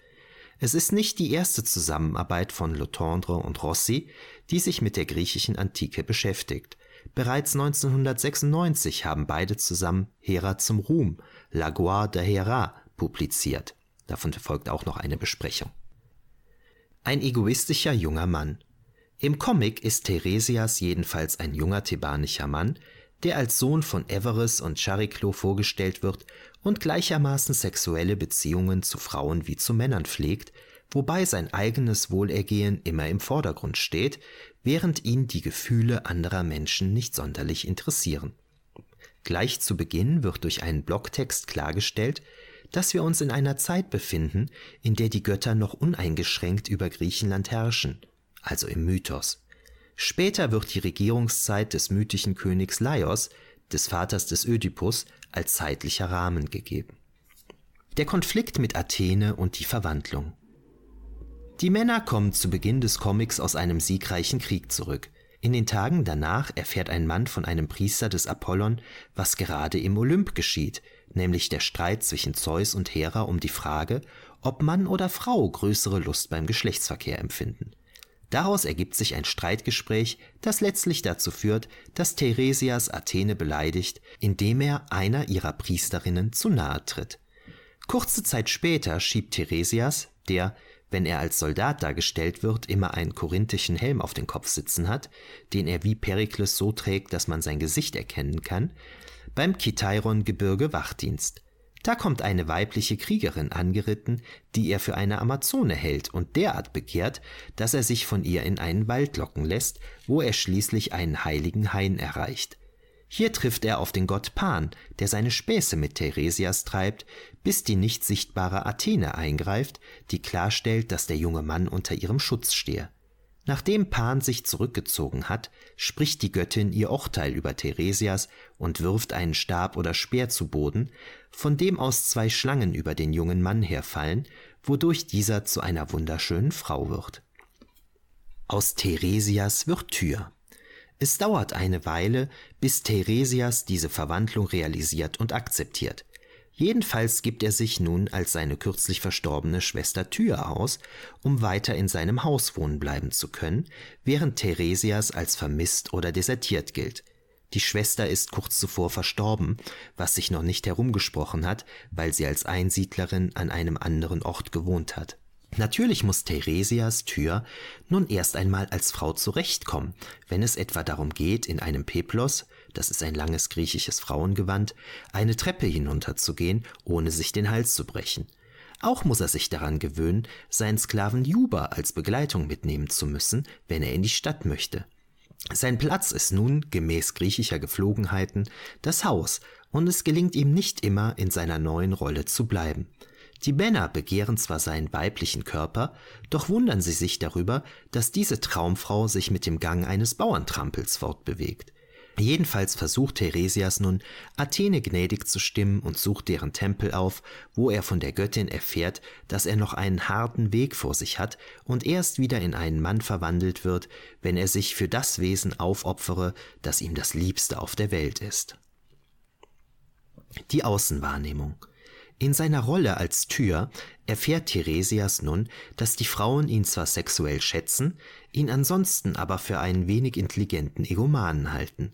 Es ist nicht die erste Zusammenarbeit von Letendre und Rossi, die sich mit der griechischen Antike beschäftigt. Bereits 1996 haben beide zusammen Hera zum Ruhm, La Gloire de Hera, publiziert. Davon folgt auch noch eine Besprechung. Ein egoistischer junger Mann. Im Comic ist Theresias jedenfalls ein junger thebanischer Mann, der als Sohn von Everes und Chariklo vorgestellt wird und gleichermaßen sexuelle Beziehungen zu Frauen wie zu Männern pflegt, wobei sein eigenes Wohlergehen immer im Vordergrund steht, während ihn die Gefühle anderer Menschen nicht sonderlich interessieren. Gleich zu Beginn wird durch einen Blocktext klargestellt, dass wir uns in einer Zeit befinden, in der die Götter noch uneingeschränkt über Griechenland herrschen, also im Mythos. Später wird die Regierungszeit des mythischen Königs Laios, des Vaters des Ödipus, als zeitlicher Rahmen gegeben. Der Konflikt mit Athene und die Verwandlung. Die Männer kommen zu Beginn des Comics aus einem siegreichen Krieg zurück. In den Tagen danach erfährt ein Mann von einem Priester des Apollon, was gerade im Olymp geschieht, nämlich der Streit zwischen Zeus und Hera um die Frage, ob Mann oder Frau größere Lust beim Geschlechtsverkehr empfinden. Daraus ergibt sich ein Streitgespräch, das letztlich dazu führt, dass Theresias Athene beleidigt, indem er einer ihrer Priesterinnen zu nahe tritt. Kurze Zeit später schiebt Theresias, der, wenn er als Soldat dargestellt wird, immer einen korinthischen Helm auf den Kopf sitzen hat, den er wie Perikles so trägt, dass man sein Gesicht erkennen kann, beim Kitairon-Gebirge Wachdienst. Da kommt eine weibliche Kriegerin angeritten, die er für eine Amazone hält und derart begehrt, dass er sich von ihr in einen Wald locken lässt, wo er schließlich einen heiligen Hain erreicht. Hier trifft er auf den Gott Pan, der seine Späße mit Theresias treibt, bis die nicht sichtbare Athene eingreift, die klarstellt, dass der junge Mann unter ihrem Schutz stehe. Nachdem Pan sich zurückgezogen hat, spricht die Göttin ihr Urteil über Theresias und wirft einen Stab oder Speer zu Boden, von dem aus zwei Schlangen über den jungen Mann herfallen, wodurch dieser zu einer wunderschönen Frau wird. Aus Theresias wird Tür. Es dauert eine Weile, bis Theresias diese Verwandlung realisiert und akzeptiert. Jedenfalls gibt er sich nun als seine kürzlich verstorbene Schwester Thyr aus, um weiter in seinem Haus wohnen bleiben zu können, während Theresias als vermisst oder desertiert gilt. Die Schwester ist kurz zuvor verstorben, was sich noch nicht herumgesprochen hat, weil sie als Einsiedlerin an einem anderen Ort gewohnt hat. Natürlich muss Theresias Tür nun erst einmal als Frau zurechtkommen, wenn es etwa darum geht, in einem Peplos, das ist ein langes griechisches Frauengewand, eine Treppe hinunterzugehen, ohne sich den Hals zu brechen. Auch muss er sich daran gewöhnen, seinen Sklaven Juba als Begleitung mitnehmen zu müssen, wenn er in die Stadt möchte. Sein Platz ist nun, gemäß griechischer Geflogenheiten, das Haus, und es gelingt ihm nicht immer, in seiner neuen Rolle zu bleiben. Die Männer begehren zwar seinen weiblichen Körper, doch wundern sie sich darüber, dass diese Traumfrau sich mit dem Gang eines Bauerntrampels fortbewegt. Jedenfalls versucht Theresias nun, Athene gnädig zu stimmen und sucht deren Tempel auf, wo er von der Göttin erfährt, dass er noch einen harten Weg vor sich hat und erst wieder in einen Mann verwandelt wird, wenn er sich für das Wesen aufopfere, das ihm das Liebste auf der Welt ist. Die Außenwahrnehmung in seiner Rolle als Tür erfährt Theresias nun, dass die Frauen ihn zwar sexuell schätzen, ihn ansonsten aber für einen wenig intelligenten Egomanen halten.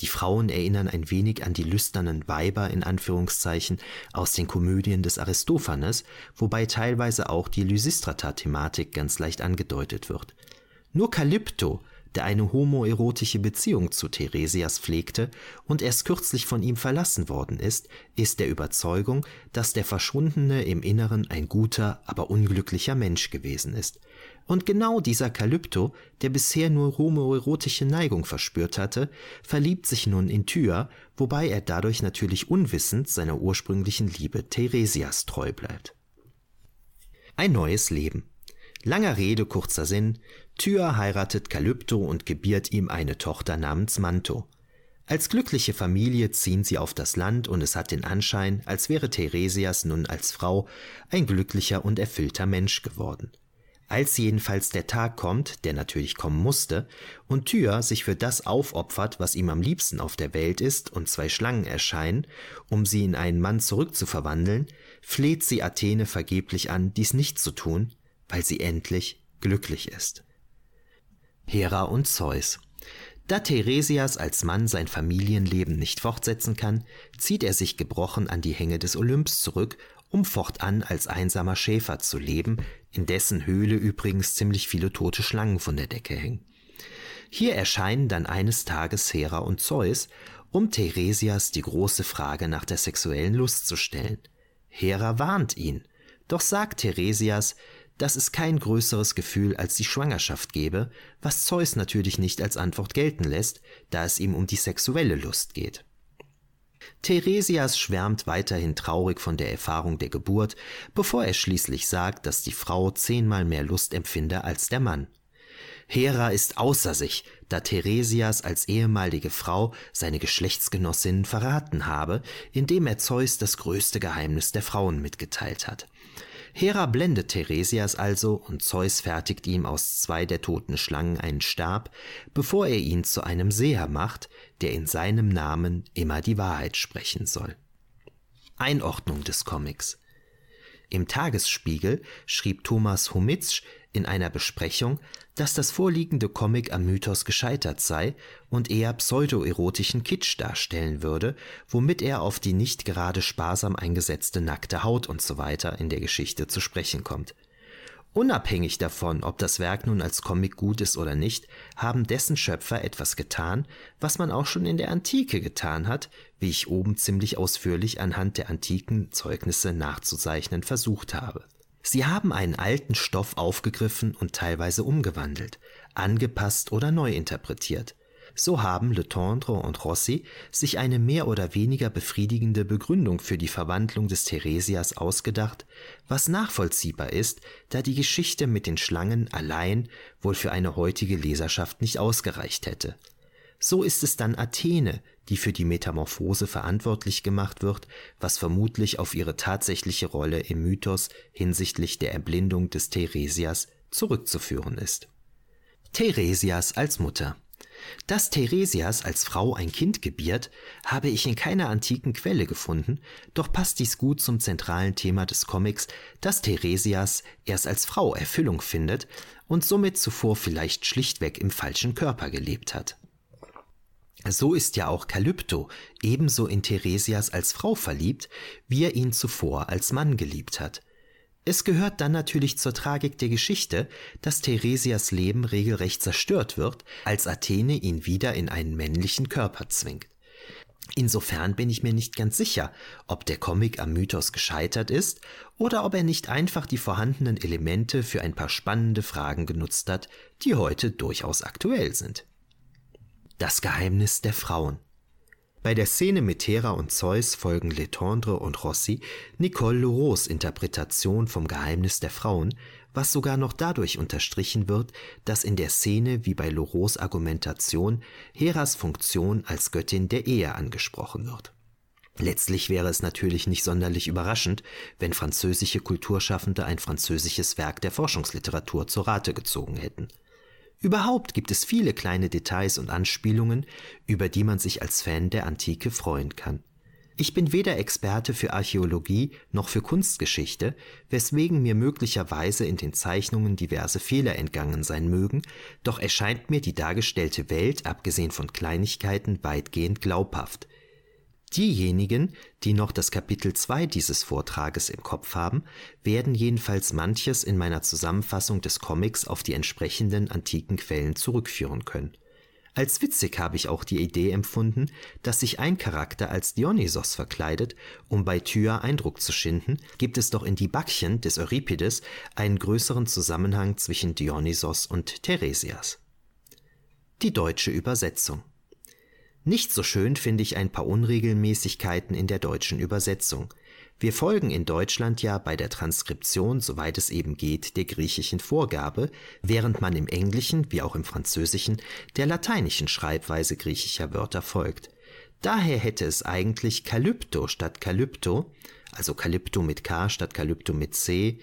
Die Frauen erinnern ein wenig an die lüsternen Weiber in Anführungszeichen aus den Komödien des Aristophanes, wobei teilweise auch die Lysistrata-Thematik ganz leicht angedeutet wird. Nur Kalypto der eine homoerotische Beziehung zu Theresias pflegte und erst kürzlich von ihm verlassen worden ist, ist der Überzeugung, dass der Verschwundene im Inneren ein guter, aber unglücklicher Mensch gewesen ist. Und genau dieser Kalypto, der bisher nur homoerotische Neigung verspürt hatte, verliebt sich nun in Thyr, wobei er dadurch natürlich unwissend seiner ursprünglichen Liebe Theresias treu bleibt. Ein neues Leben. Langer Rede, kurzer Sinn. Thyr heiratet Kalypto und gebiert ihm eine Tochter namens Manto. Als glückliche Familie ziehen sie auf das Land und es hat den Anschein, als wäre Theresias nun als Frau ein glücklicher und erfüllter Mensch geworden. Als jedenfalls der Tag kommt, der natürlich kommen musste, und Thyr sich für das aufopfert, was ihm am liebsten auf der Welt ist, und zwei Schlangen erscheinen, um sie in einen Mann zurückzuverwandeln, fleht sie Athene vergeblich an, dies nicht zu tun, weil sie endlich glücklich ist. Hera und Zeus. Da Theresias als Mann sein Familienleben nicht fortsetzen kann, zieht er sich gebrochen an die Hänge des Olymps zurück, um fortan als einsamer Schäfer zu leben, in dessen Höhle übrigens ziemlich viele tote Schlangen von der Decke hängen. Hier erscheinen dann eines Tages Hera und Zeus, um Theresias die große Frage nach der sexuellen Lust zu stellen. Hera warnt ihn, doch sagt Theresias, dass es kein größeres Gefühl als die Schwangerschaft gebe, was Zeus natürlich nicht als Antwort gelten lässt, da es ihm um die sexuelle Lust geht. Theresias schwärmt weiterhin traurig von der Erfahrung der Geburt, bevor er schließlich sagt, dass die Frau zehnmal mehr Lust empfinde als der Mann. Hera ist außer sich, da Theresias als ehemalige Frau seine Geschlechtsgenossinnen verraten habe, indem er Zeus das größte Geheimnis der Frauen mitgeteilt hat. Hera blendet Theresias also und Zeus fertigt ihm aus zwei der toten Schlangen einen Stab, bevor er ihn zu einem Seher macht, der in seinem Namen immer die Wahrheit sprechen soll. Einordnung des Comics im Tagesspiegel schrieb Thomas Humitsch in einer Besprechung, dass das vorliegende Comic am Mythos gescheitert sei und eher pseudoerotischen Kitsch darstellen würde, womit er auf die nicht gerade sparsam eingesetzte nackte Haut usw. In der Geschichte zu sprechen kommt. Unabhängig davon, ob das Werk nun als Comic gut ist oder nicht, haben dessen Schöpfer etwas getan, was man auch schon in der Antike getan hat, wie ich oben ziemlich ausführlich anhand der antiken Zeugnisse nachzuzeichnen versucht habe. Sie haben einen alten Stoff aufgegriffen und teilweise umgewandelt, angepasst oder neu interpretiert. So haben Le Tendre und Rossi sich eine mehr oder weniger befriedigende Begründung für die Verwandlung des Theresias ausgedacht, was nachvollziehbar ist, da die Geschichte mit den Schlangen allein wohl für eine heutige Leserschaft nicht ausgereicht hätte. So ist es dann Athene, die für die Metamorphose verantwortlich gemacht wird, was vermutlich auf ihre tatsächliche Rolle im Mythos hinsichtlich der Erblindung des Theresias zurückzuführen ist. Theresias als Mutter dass Theresias als Frau ein Kind gebiert, habe ich in keiner antiken Quelle gefunden, doch passt dies gut zum zentralen Thema des Comics, dass Theresias erst als Frau Erfüllung findet und somit zuvor vielleicht schlichtweg im falschen Körper gelebt hat. So ist ja auch Kalypto ebenso in Theresias als Frau verliebt, wie er ihn zuvor als Mann geliebt hat. Es gehört dann natürlich zur Tragik der Geschichte, dass Theresias Leben regelrecht zerstört wird, als Athene ihn wieder in einen männlichen Körper zwingt. Insofern bin ich mir nicht ganz sicher, ob der Comic am Mythos gescheitert ist oder ob er nicht einfach die vorhandenen Elemente für ein paar spannende Fragen genutzt hat, die heute durchaus aktuell sind. Das Geheimnis der Frauen. Bei der Szene mit Hera und Zeus folgen Letendre und Rossi Nicole Leroux's Interpretation vom Geheimnis der Frauen, was sogar noch dadurch unterstrichen wird, dass in der Szene wie bei Leroux's Argumentation Heras Funktion als Göttin der Ehe angesprochen wird. Letztlich wäre es natürlich nicht sonderlich überraschend, wenn französische Kulturschaffende ein französisches Werk der Forschungsliteratur zur Rate gezogen hätten. Überhaupt gibt es viele kleine Details und Anspielungen, über die man sich als Fan der Antike freuen kann. Ich bin weder Experte für Archäologie noch für Kunstgeschichte, weswegen mir möglicherweise in den Zeichnungen diverse Fehler entgangen sein mögen, doch erscheint mir die dargestellte Welt, abgesehen von Kleinigkeiten, weitgehend glaubhaft. Diejenigen, die noch das Kapitel 2 dieses Vortrages im Kopf haben, werden jedenfalls manches in meiner Zusammenfassung des Comics auf die entsprechenden antiken Quellen zurückführen können. Als witzig habe ich auch die Idee empfunden, dass sich ein Charakter als Dionysos verkleidet, um bei Thyr Eindruck zu schinden, gibt es doch in die Backchen des Euripides einen größeren Zusammenhang zwischen Dionysos und Theresias. Die deutsche Übersetzung nicht so schön finde ich ein paar Unregelmäßigkeiten in der deutschen Übersetzung. Wir folgen in Deutschland ja bei der Transkription, soweit es eben geht, der griechischen Vorgabe, während man im Englischen wie auch im Französischen der lateinischen Schreibweise griechischer Wörter folgt. Daher hätte es eigentlich Kalypto statt Kalypto, also Kalypto mit K statt Kalypto mit C,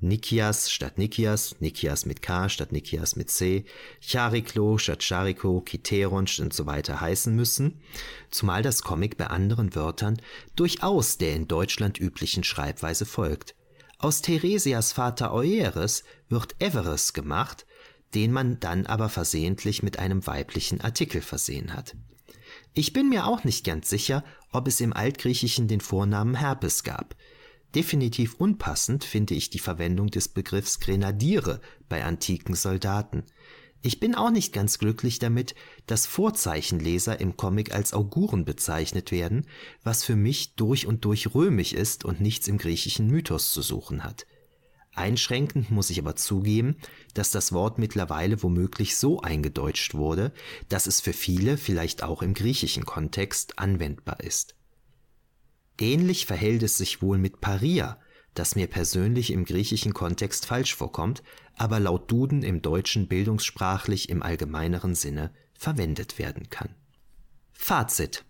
Nikias statt Nikias, Nikias mit K statt Nikias mit C, Chariklo statt Chariko, Kiteron und so weiter heißen müssen, zumal das Comic bei anderen Wörtern durchaus der in Deutschland üblichen Schreibweise folgt. Aus Theresias Vater Eueres wird Everes gemacht, den man dann aber versehentlich mit einem weiblichen Artikel versehen hat. Ich bin mir auch nicht ganz sicher, ob es im Altgriechischen den Vornamen Herpes gab. Definitiv unpassend finde ich die Verwendung des Begriffs Grenadiere bei antiken Soldaten. Ich bin auch nicht ganz glücklich damit, dass Vorzeichenleser im Comic als Auguren bezeichnet werden, was für mich durch und durch römisch ist und nichts im griechischen Mythos zu suchen hat. Einschränkend muss ich aber zugeben, dass das Wort mittlerweile womöglich so eingedeutscht wurde, dass es für viele vielleicht auch im griechischen Kontext anwendbar ist. Ähnlich verhält es sich wohl mit Paria, das mir persönlich im griechischen Kontext falsch vorkommt, aber laut Duden im Deutschen bildungssprachlich im allgemeineren Sinne verwendet werden kann. Fazit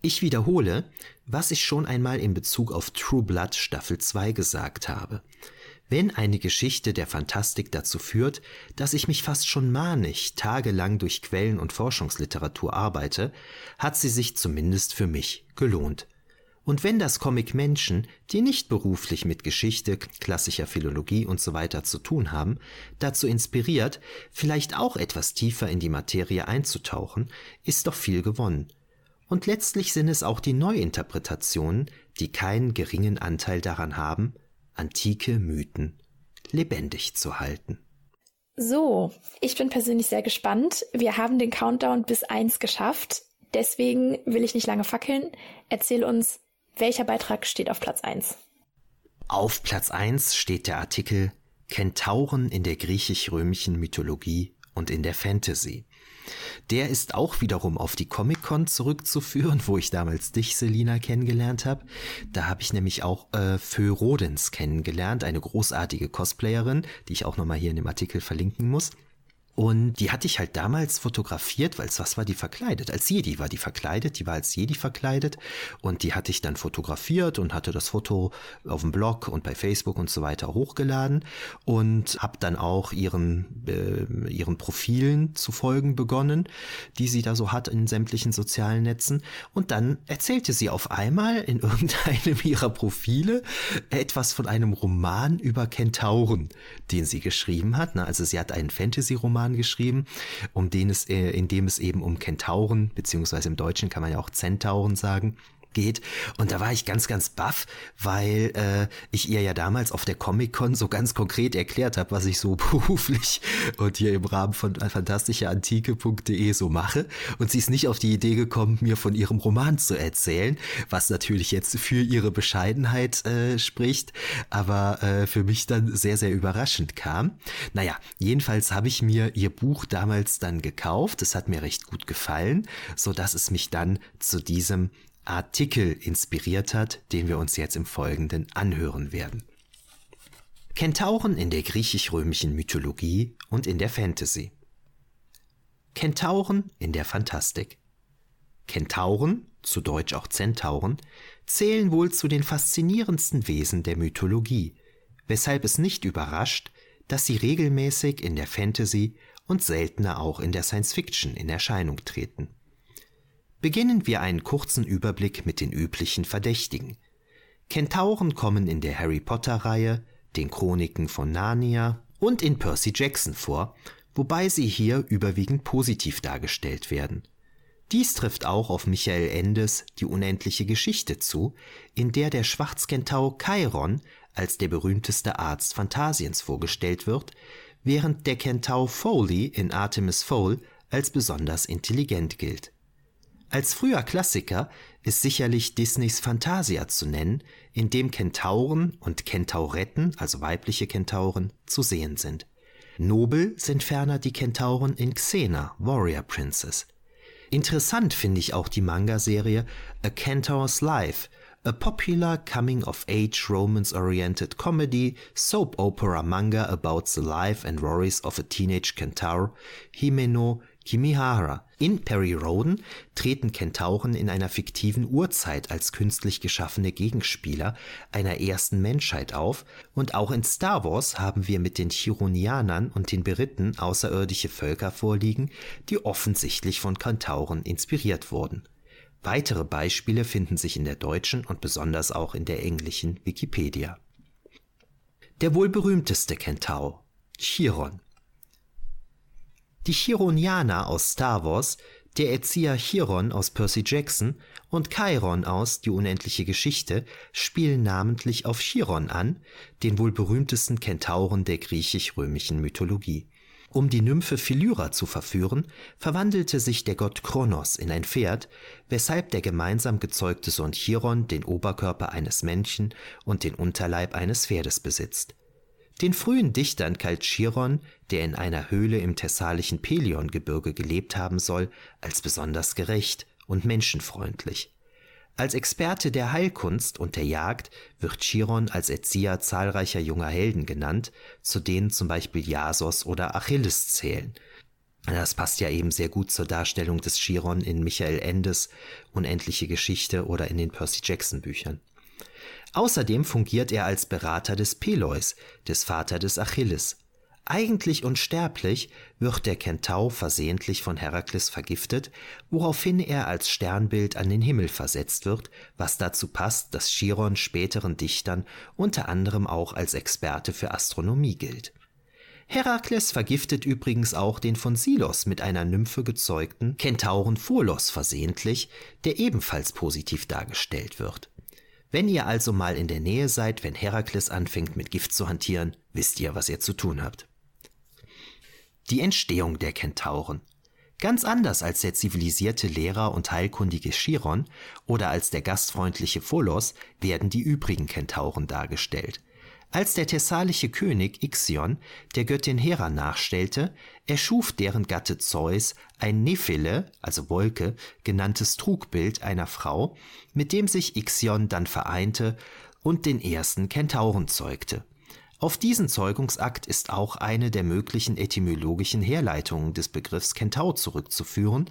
Ich wiederhole, was ich schon einmal in Bezug auf True Blood Staffel 2 gesagt habe. Wenn eine Geschichte der Fantastik dazu führt, dass ich mich fast schon manig tagelang durch Quellen und Forschungsliteratur arbeite, hat sie sich zumindest für mich gelohnt. Und wenn das Comic Menschen, die nicht beruflich mit Geschichte, klassischer Philologie usw. So zu tun haben, dazu inspiriert, vielleicht auch etwas tiefer in die Materie einzutauchen, ist doch viel gewonnen. Und letztlich sind es auch die Neuinterpretationen, die keinen geringen Anteil daran haben, antike Mythen lebendig zu halten. So, ich bin persönlich sehr gespannt. Wir haben den Countdown bis eins geschafft. Deswegen will ich nicht lange fackeln. Erzähl uns, welcher Beitrag steht auf Platz eins? Auf Platz eins steht der Artikel Kentauren in der griechisch-römischen Mythologie und in der Fantasy. Der ist auch wiederum auf die Comic-Con zurückzuführen, wo ich damals dich, Selina, kennengelernt habe. Da habe ich nämlich auch äh, Fö kennengelernt, eine großartige Cosplayerin, die ich auch nochmal hier in dem Artikel verlinken muss. Und die hatte ich halt damals fotografiert, weil was war die verkleidet? Als Jedi war die verkleidet, die war als Jedi verkleidet und die hatte ich dann fotografiert und hatte das Foto auf dem Blog und bei Facebook und so weiter hochgeladen und habe dann auch ihren, äh, ihren Profilen zu folgen begonnen, die sie da so hat in sämtlichen sozialen Netzen. Und dann erzählte sie auf einmal in irgendeinem ihrer Profile etwas von einem Roman über Kentauren, den sie geschrieben hat. Also sie hat einen Fantasy-Roman Roman geschrieben, um den es, äh, in dem es eben um Kentauren, beziehungsweise im Deutschen kann man ja auch Zentauren sagen, geht. Und da war ich ganz, ganz baff, weil äh, ich ihr ja damals auf der Comic-Con so ganz konkret erklärt habe, was ich so beruflich und hier im Rahmen von fantastischeantike.de so mache. Und sie ist nicht auf die Idee gekommen, mir von ihrem Roman zu erzählen, was natürlich jetzt für ihre Bescheidenheit äh, spricht, aber äh, für mich dann sehr, sehr überraschend kam. Naja, jedenfalls habe ich mir ihr Buch damals dann gekauft. Es hat mir recht gut gefallen, so dass es mich dann zu diesem Artikel inspiriert hat, den wir uns jetzt im Folgenden anhören werden. Kentauren in der griechisch-römischen Mythologie und in der Fantasy. Kentauren in der Fantastik. Kentauren, zu Deutsch auch Zentauren, zählen wohl zu den faszinierendsten Wesen der Mythologie, weshalb es nicht überrascht, dass sie regelmäßig in der Fantasy und seltener auch in der Science Fiction in Erscheinung treten. Beginnen wir einen kurzen Überblick mit den üblichen Verdächtigen. Kentauren kommen in der Harry Potter-Reihe, den Chroniken von Narnia und in Percy Jackson vor, wobei sie hier überwiegend positiv dargestellt werden. Dies trifft auch auf Michael Endes Die unendliche Geschichte zu, in der der Schwarzkentau Chiron als der berühmteste Arzt Phantasiens vorgestellt wird, während der Kentau Foley in Artemis Fowl als besonders intelligent gilt. Als früher Klassiker ist sicherlich Disneys Fantasia zu nennen, in dem Kentauren und Kentauretten, also weibliche Kentauren, zu sehen sind. Nobel sind ferner die Kentauren in Xena, Warrior Princess. Interessant finde ich auch die Manga-Serie A Kentaur's Life, a popular coming-of-age romance-oriented comedy soap opera manga about the life and worries of a teenage Kentaur, Himeno Kimihara. In Perry Roden treten Kentauren in einer fiktiven Urzeit als künstlich geschaffene Gegenspieler einer ersten Menschheit auf und auch in Star Wars haben wir mit den Chironianern und den Beritten außerirdische Völker vorliegen, die offensichtlich von Kentauren inspiriert wurden. Weitere Beispiele finden sich in der deutschen und besonders auch in der englischen Wikipedia. Der wohl berühmteste Kentaur, Chiron die Chironianer aus Star Wars, der Erzieher Chiron aus Percy Jackson und Chiron aus Die unendliche Geschichte spielen namentlich auf Chiron an, den wohl berühmtesten Kentauren der griechisch-römischen Mythologie. Um die Nymphe Philyra zu verführen, verwandelte sich der Gott Kronos in ein Pferd, weshalb der gemeinsam gezeugte Sohn Chiron den Oberkörper eines Menschen und den Unterleib eines Pferdes besitzt den frühen Dichtern galt Chiron, der in einer Höhle im thessalischen Peliongebirge gelebt haben soll, als besonders gerecht und menschenfreundlich. Als Experte der Heilkunst und der Jagd wird Chiron als Erzieher zahlreicher junger Helden genannt, zu denen zum Beispiel Jasos oder Achilles zählen. Das passt ja eben sehr gut zur Darstellung des Chiron in Michael Endes Unendliche Geschichte oder in den Percy Jackson Büchern. Außerdem fungiert er als Berater des Peleus, des Vater des Achilles. Eigentlich unsterblich wird der Kentau versehentlich von Herakles vergiftet, woraufhin er als Sternbild an den Himmel versetzt wird, was dazu passt, dass Chiron späteren Dichtern unter anderem auch als Experte für Astronomie gilt. Herakles vergiftet übrigens auch den von Silos mit einer Nymphe gezeugten Kentauren Pholos versehentlich, der ebenfalls positiv dargestellt wird Wenn ihr also mal in der Nähe seid, wenn Herakles anfängt mit Gift zu hantieren, wisst ihr, was ihr zu tun habt. Die Entstehung der Kentauren. Ganz anders als der zivilisierte Lehrer und heilkundige Chiron oder als der gastfreundliche Pholos werden die übrigen Kentauren dargestellt. Als der thessalische König Ixion der Göttin Hera nachstellte, erschuf deren Gatte Zeus ein Nephele, also Wolke, genanntes Trugbild einer Frau, mit dem sich Ixion dann vereinte und den ersten Kentauren zeugte. Auf diesen Zeugungsakt ist auch eine der möglichen etymologischen Herleitungen des Begriffs Kentaur zurückzuführen,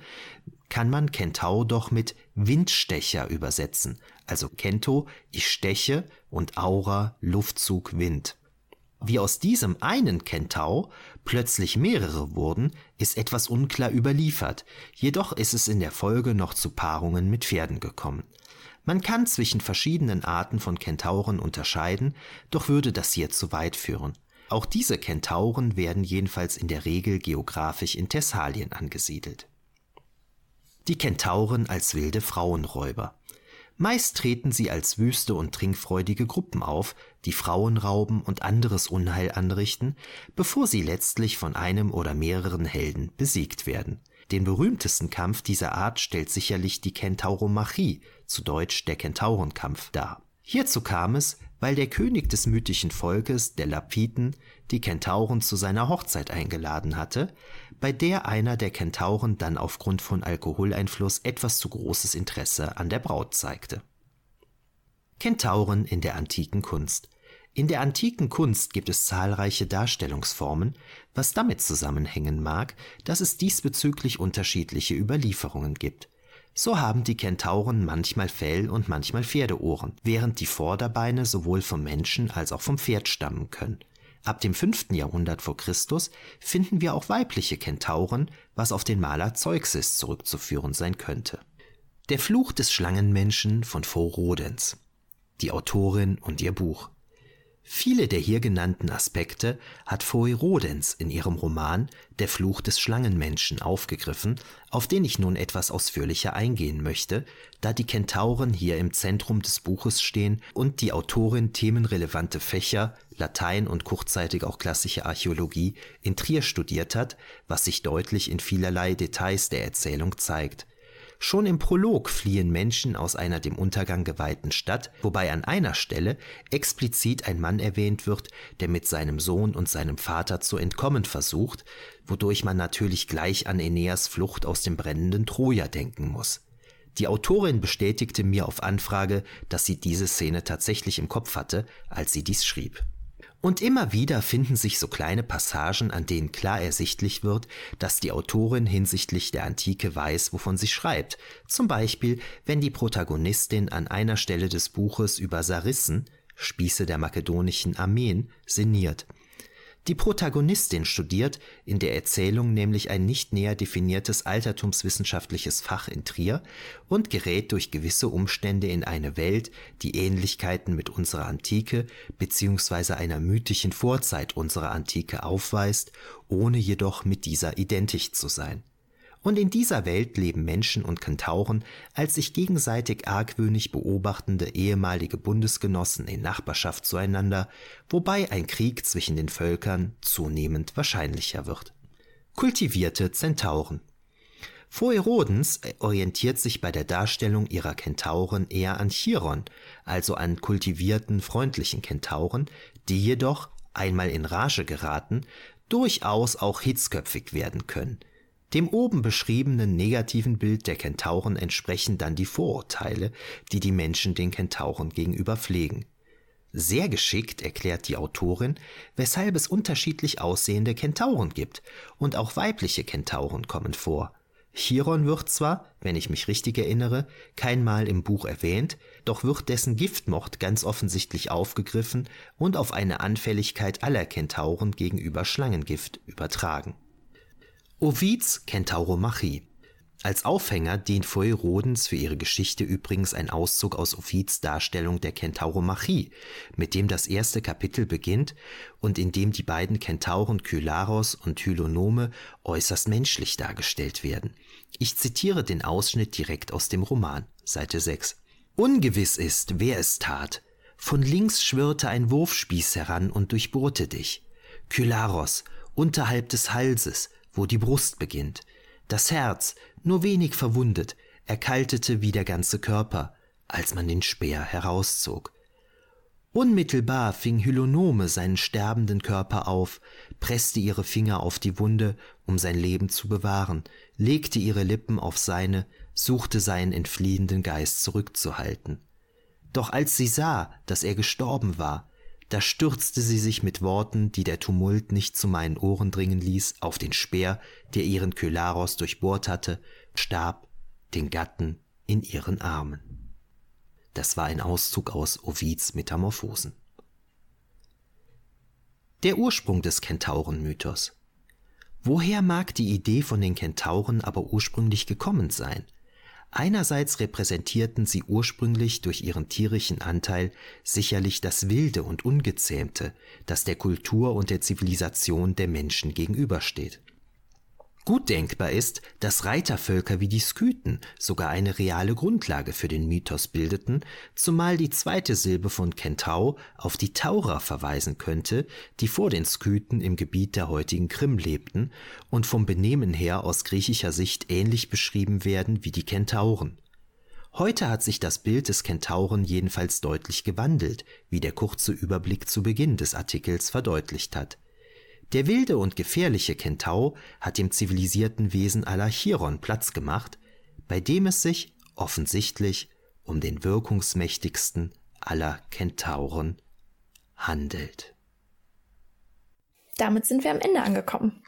kann man Kentaur doch mit Windstecher übersetzen, also Kento, ich steche und Aura, Luftzug, Wind. Wie aus diesem einen Kentau plötzlich mehrere wurden, ist etwas unklar überliefert, jedoch ist es in der Folge noch zu Paarungen mit Pferden gekommen. Man kann zwischen verschiedenen Arten von Kentauren unterscheiden, doch würde das hier zu weit führen. Auch diese Kentauren werden jedenfalls in der Regel geografisch in Thessalien angesiedelt. Die Kentauren als wilde Frauenräuber. Meist treten sie als wüste und trinkfreudige Gruppen auf, die Frauen rauben und anderes Unheil anrichten, bevor sie letztlich von einem oder mehreren Helden besiegt werden. Den berühmtesten Kampf dieser Art stellt sicherlich die Kentauromachie, zu Deutsch der Kentaurenkampf, dar. Hierzu kam es, weil der König des mythischen Volkes, der Lapiten, die Kentauren zu seiner Hochzeit eingeladen hatte, bei der einer der Kentauren dann aufgrund von Alkoholeinfluss etwas zu großes Interesse an der Braut zeigte. Kentauren in der antiken Kunst in der antiken Kunst gibt es zahlreiche Darstellungsformen, was damit zusammenhängen mag, dass es diesbezüglich unterschiedliche Überlieferungen gibt. So haben die Kentauren manchmal Fell und manchmal Pferdeohren, während die Vorderbeine sowohl vom Menschen als auch vom Pferd stammen können. Ab dem 5. Jahrhundert vor Christus finden wir auch weibliche Kentauren, was auf den Maler Zeuxis zurückzuführen sein könnte. Der Fluch des Schlangenmenschen von Rodens. Die Autorin und ihr Buch. Viele der hier genannten Aspekte hat Foerodens in ihrem Roman Der Fluch des Schlangenmenschen aufgegriffen, auf den ich nun etwas ausführlicher eingehen möchte, da die Kentauren hier im Zentrum des Buches stehen und die Autorin themenrelevante Fächer, Latein und kurzzeitig auch klassische Archäologie, in Trier studiert hat, was sich deutlich in vielerlei Details der Erzählung zeigt Schon im Prolog fliehen Menschen aus einer dem Untergang geweihten Stadt, wobei an einer Stelle explizit ein Mann erwähnt wird, der mit seinem Sohn und seinem Vater zu entkommen versucht, wodurch man natürlich gleich an Aeneas Flucht aus dem brennenden Troja denken muss. Die Autorin bestätigte mir auf Anfrage, dass sie diese Szene tatsächlich im Kopf hatte, als sie dies schrieb. Und immer wieder finden sich so kleine Passagen, an denen klar ersichtlich wird, dass die Autorin hinsichtlich der Antike weiß, wovon sie schreibt. Zum Beispiel, wenn die Protagonistin an einer Stelle des Buches über Sarissen, Spieße der makedonischen Armeen, sinniert. Die Protagonistin studiert in der Erzählung nämlich ein nicht näher definiertes altertumswissenschaftliches Fach in Trier und gerät durch gewisse Umstände in eine Welt, die Ähnlichkeiten mit unserer Antike bzw. einer mythischen Vorzeit unserer Antike aufweist, ohne jedoch mit dieser identisch zu sein und in dieser Welt leben Menschen und Kentauren als sich gegenseitig argwöhnig beobachtende ehemalige Bundesgenossen in Nachbarschaft zueinander, wobei ein Krieg zwischen den Völkern zunehmend wahrscheinlicher wird. Kultivierte Zentauren Phoerodens orientiert sich bei der Darstellung ihrer Kentauren eher an Chiron, also an kultivierten, freundlichen Kentauren, die jedoch, einmal in Rage geraten, durchaus auch hitzköpfig werden können – dem oben beschriebenen negativen Bild der Kentauren entsprechen dann die Vorurteile, die die Menschen den Kentauren gegenüber pflegen. Sehr geschickt erklärt die Autorin, weshalb es unterschiedlich aussehende Kentauren gibt, und auch weibliche Kentauren kommen vor. Chiron wird zwar, wenn ich mich richtig erinnere, kein Mal im Buch erwähnt, doch wird dessen Giftmord ganz offensichtlich aufgegriffen und auf eine Anfälligkeit aller Kentauren gegenüber Schlangengift übertragen. Ovids Kentauromachie. Als Aufhänger dient Feuerodens für ihre Geschichte übrigens ein Auszug aus Ovids Darstellung der Kentauromachie, mit dem das erste Kapitel beginnt und in dem die beiden Kentauren Kylaros und Hylonome äußerst menschlich dargestellt werden. Ich zitiere den Ausschnitt direkt aus dem Roman, Seite 6. Ungewiss ist, wer es tat. Von links schwirrte ein Wurfspieß heran und durchbohrte dich. Kylaros, unterhalb des Halses, wo die Brust beginnt. Das Herz, nur wenig verwundet, erkaltete wie der ganze Körper, als man den Speer herauszog. Unmittelbar fing Hylonome seinen sterbenden Körper auf, presste ihre Finger auf die Wunde, um sein Leben zu bewahren, legte ihre Lippen auf seine, suchte seinen entfliehenden Geist zurückzuhalten. Doch als sie sah, dass er gestorben war, da stürzte sie sich mit Worten, die der Tumult nicht zu meinen Ohren dringen ließ, auf den Speer, der ihren Kylaros durchbohrt hatte, starb, den Gatten in ihren Armen. Das war ein Auszug aus Ovids Metamorphosen. Der Ursprung des Kentaurenmythos. Woher mag die Idee von den Kentauren aber ursprünglich gekommen sein? Einerseits repräsentierten sie ursprünglich durch ihren tierischen Anteil sicherlich das Wilde und Ungezähmte, das der Kultur und der Zivilisation der Menschen gegenübersteht. Gut denkbar ist, dass Reitervölker wie die Skythen sogar eine reale Grundlage für den Mythos bildeten, zumal die zweite Silbe von Kentau auf die Taurer verweisen könnte, die vor den Skythen im Gebiet der heutigen Krim lebten und vom Benehmen her aus griechischer Sicht ähnlich beschrieben werden wie die Kentauren. Heute hat sich das Bild des Kentauren jedenfalls deutlich gewandelt, wie der kurze Überblick zu Beginn des Artikels verdeutlicht hat. Der wilde und gefährliche Kentau hat dem zivilisierten Wesen Alachiron Platz gemacht, bei dem es sich offensichtlich um den wirkungsmächtigsten aller Kentauren handelt. Damit sind wir am Ende angekommen.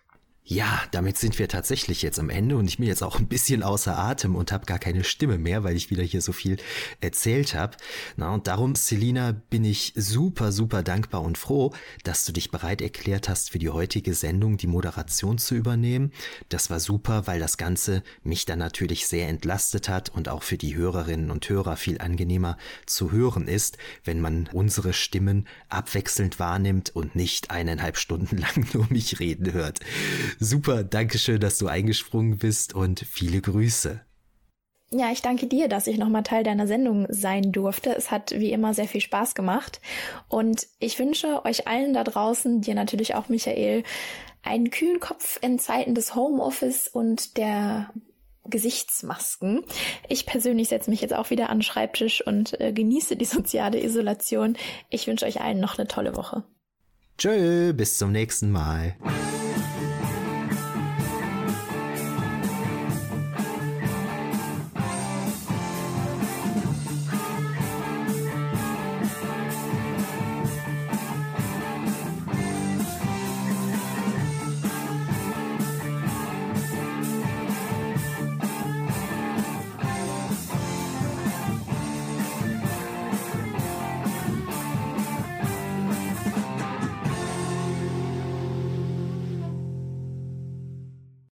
Ja, damit sind wir tatsächlich jetzt am Ende und ich bin jetzt auch ein bisschen außer Atem und habe gar keine Stimme mehr, weil ich wieder hier so viel erzählt habe. Na und darum, Selina, bin ich super, super dankbar und froh, dass du dich bereit erklärt hast, für die heutige Sendung die Moderation zu übernehmen. Das war super, weil das Ganze mich dann natürlich sehr entlastet hat und auch für die Hörerinnen und Hörer viel angenehmer zu hören ist, wenn man unsere Stimmen abwechselnd wahrnimmt und nicht eineinhalb Stunden lang nur mich reden hört. Super, danke schön, dass du eingesprungen bist und viele Grüße. Ja, ich danke dir, dass ich nochmal Teil deiner Sendung sein durfte. Es hat wie immer sehr viel Spaß gemacht. Und ich wünsche euch allen da draußen, dir natürlich auch Michael, einen kühlen Kopf in Zeiten des Homeoffice und der Gesichtsmasken. Ich persönlich setze mich jetzt auch wieder an den Schreibtisch und äh, genieße die soziale Isolation. Ich wünsche euch allen noch eine tolle Woche. Tschö, bis zum nächsten Mal.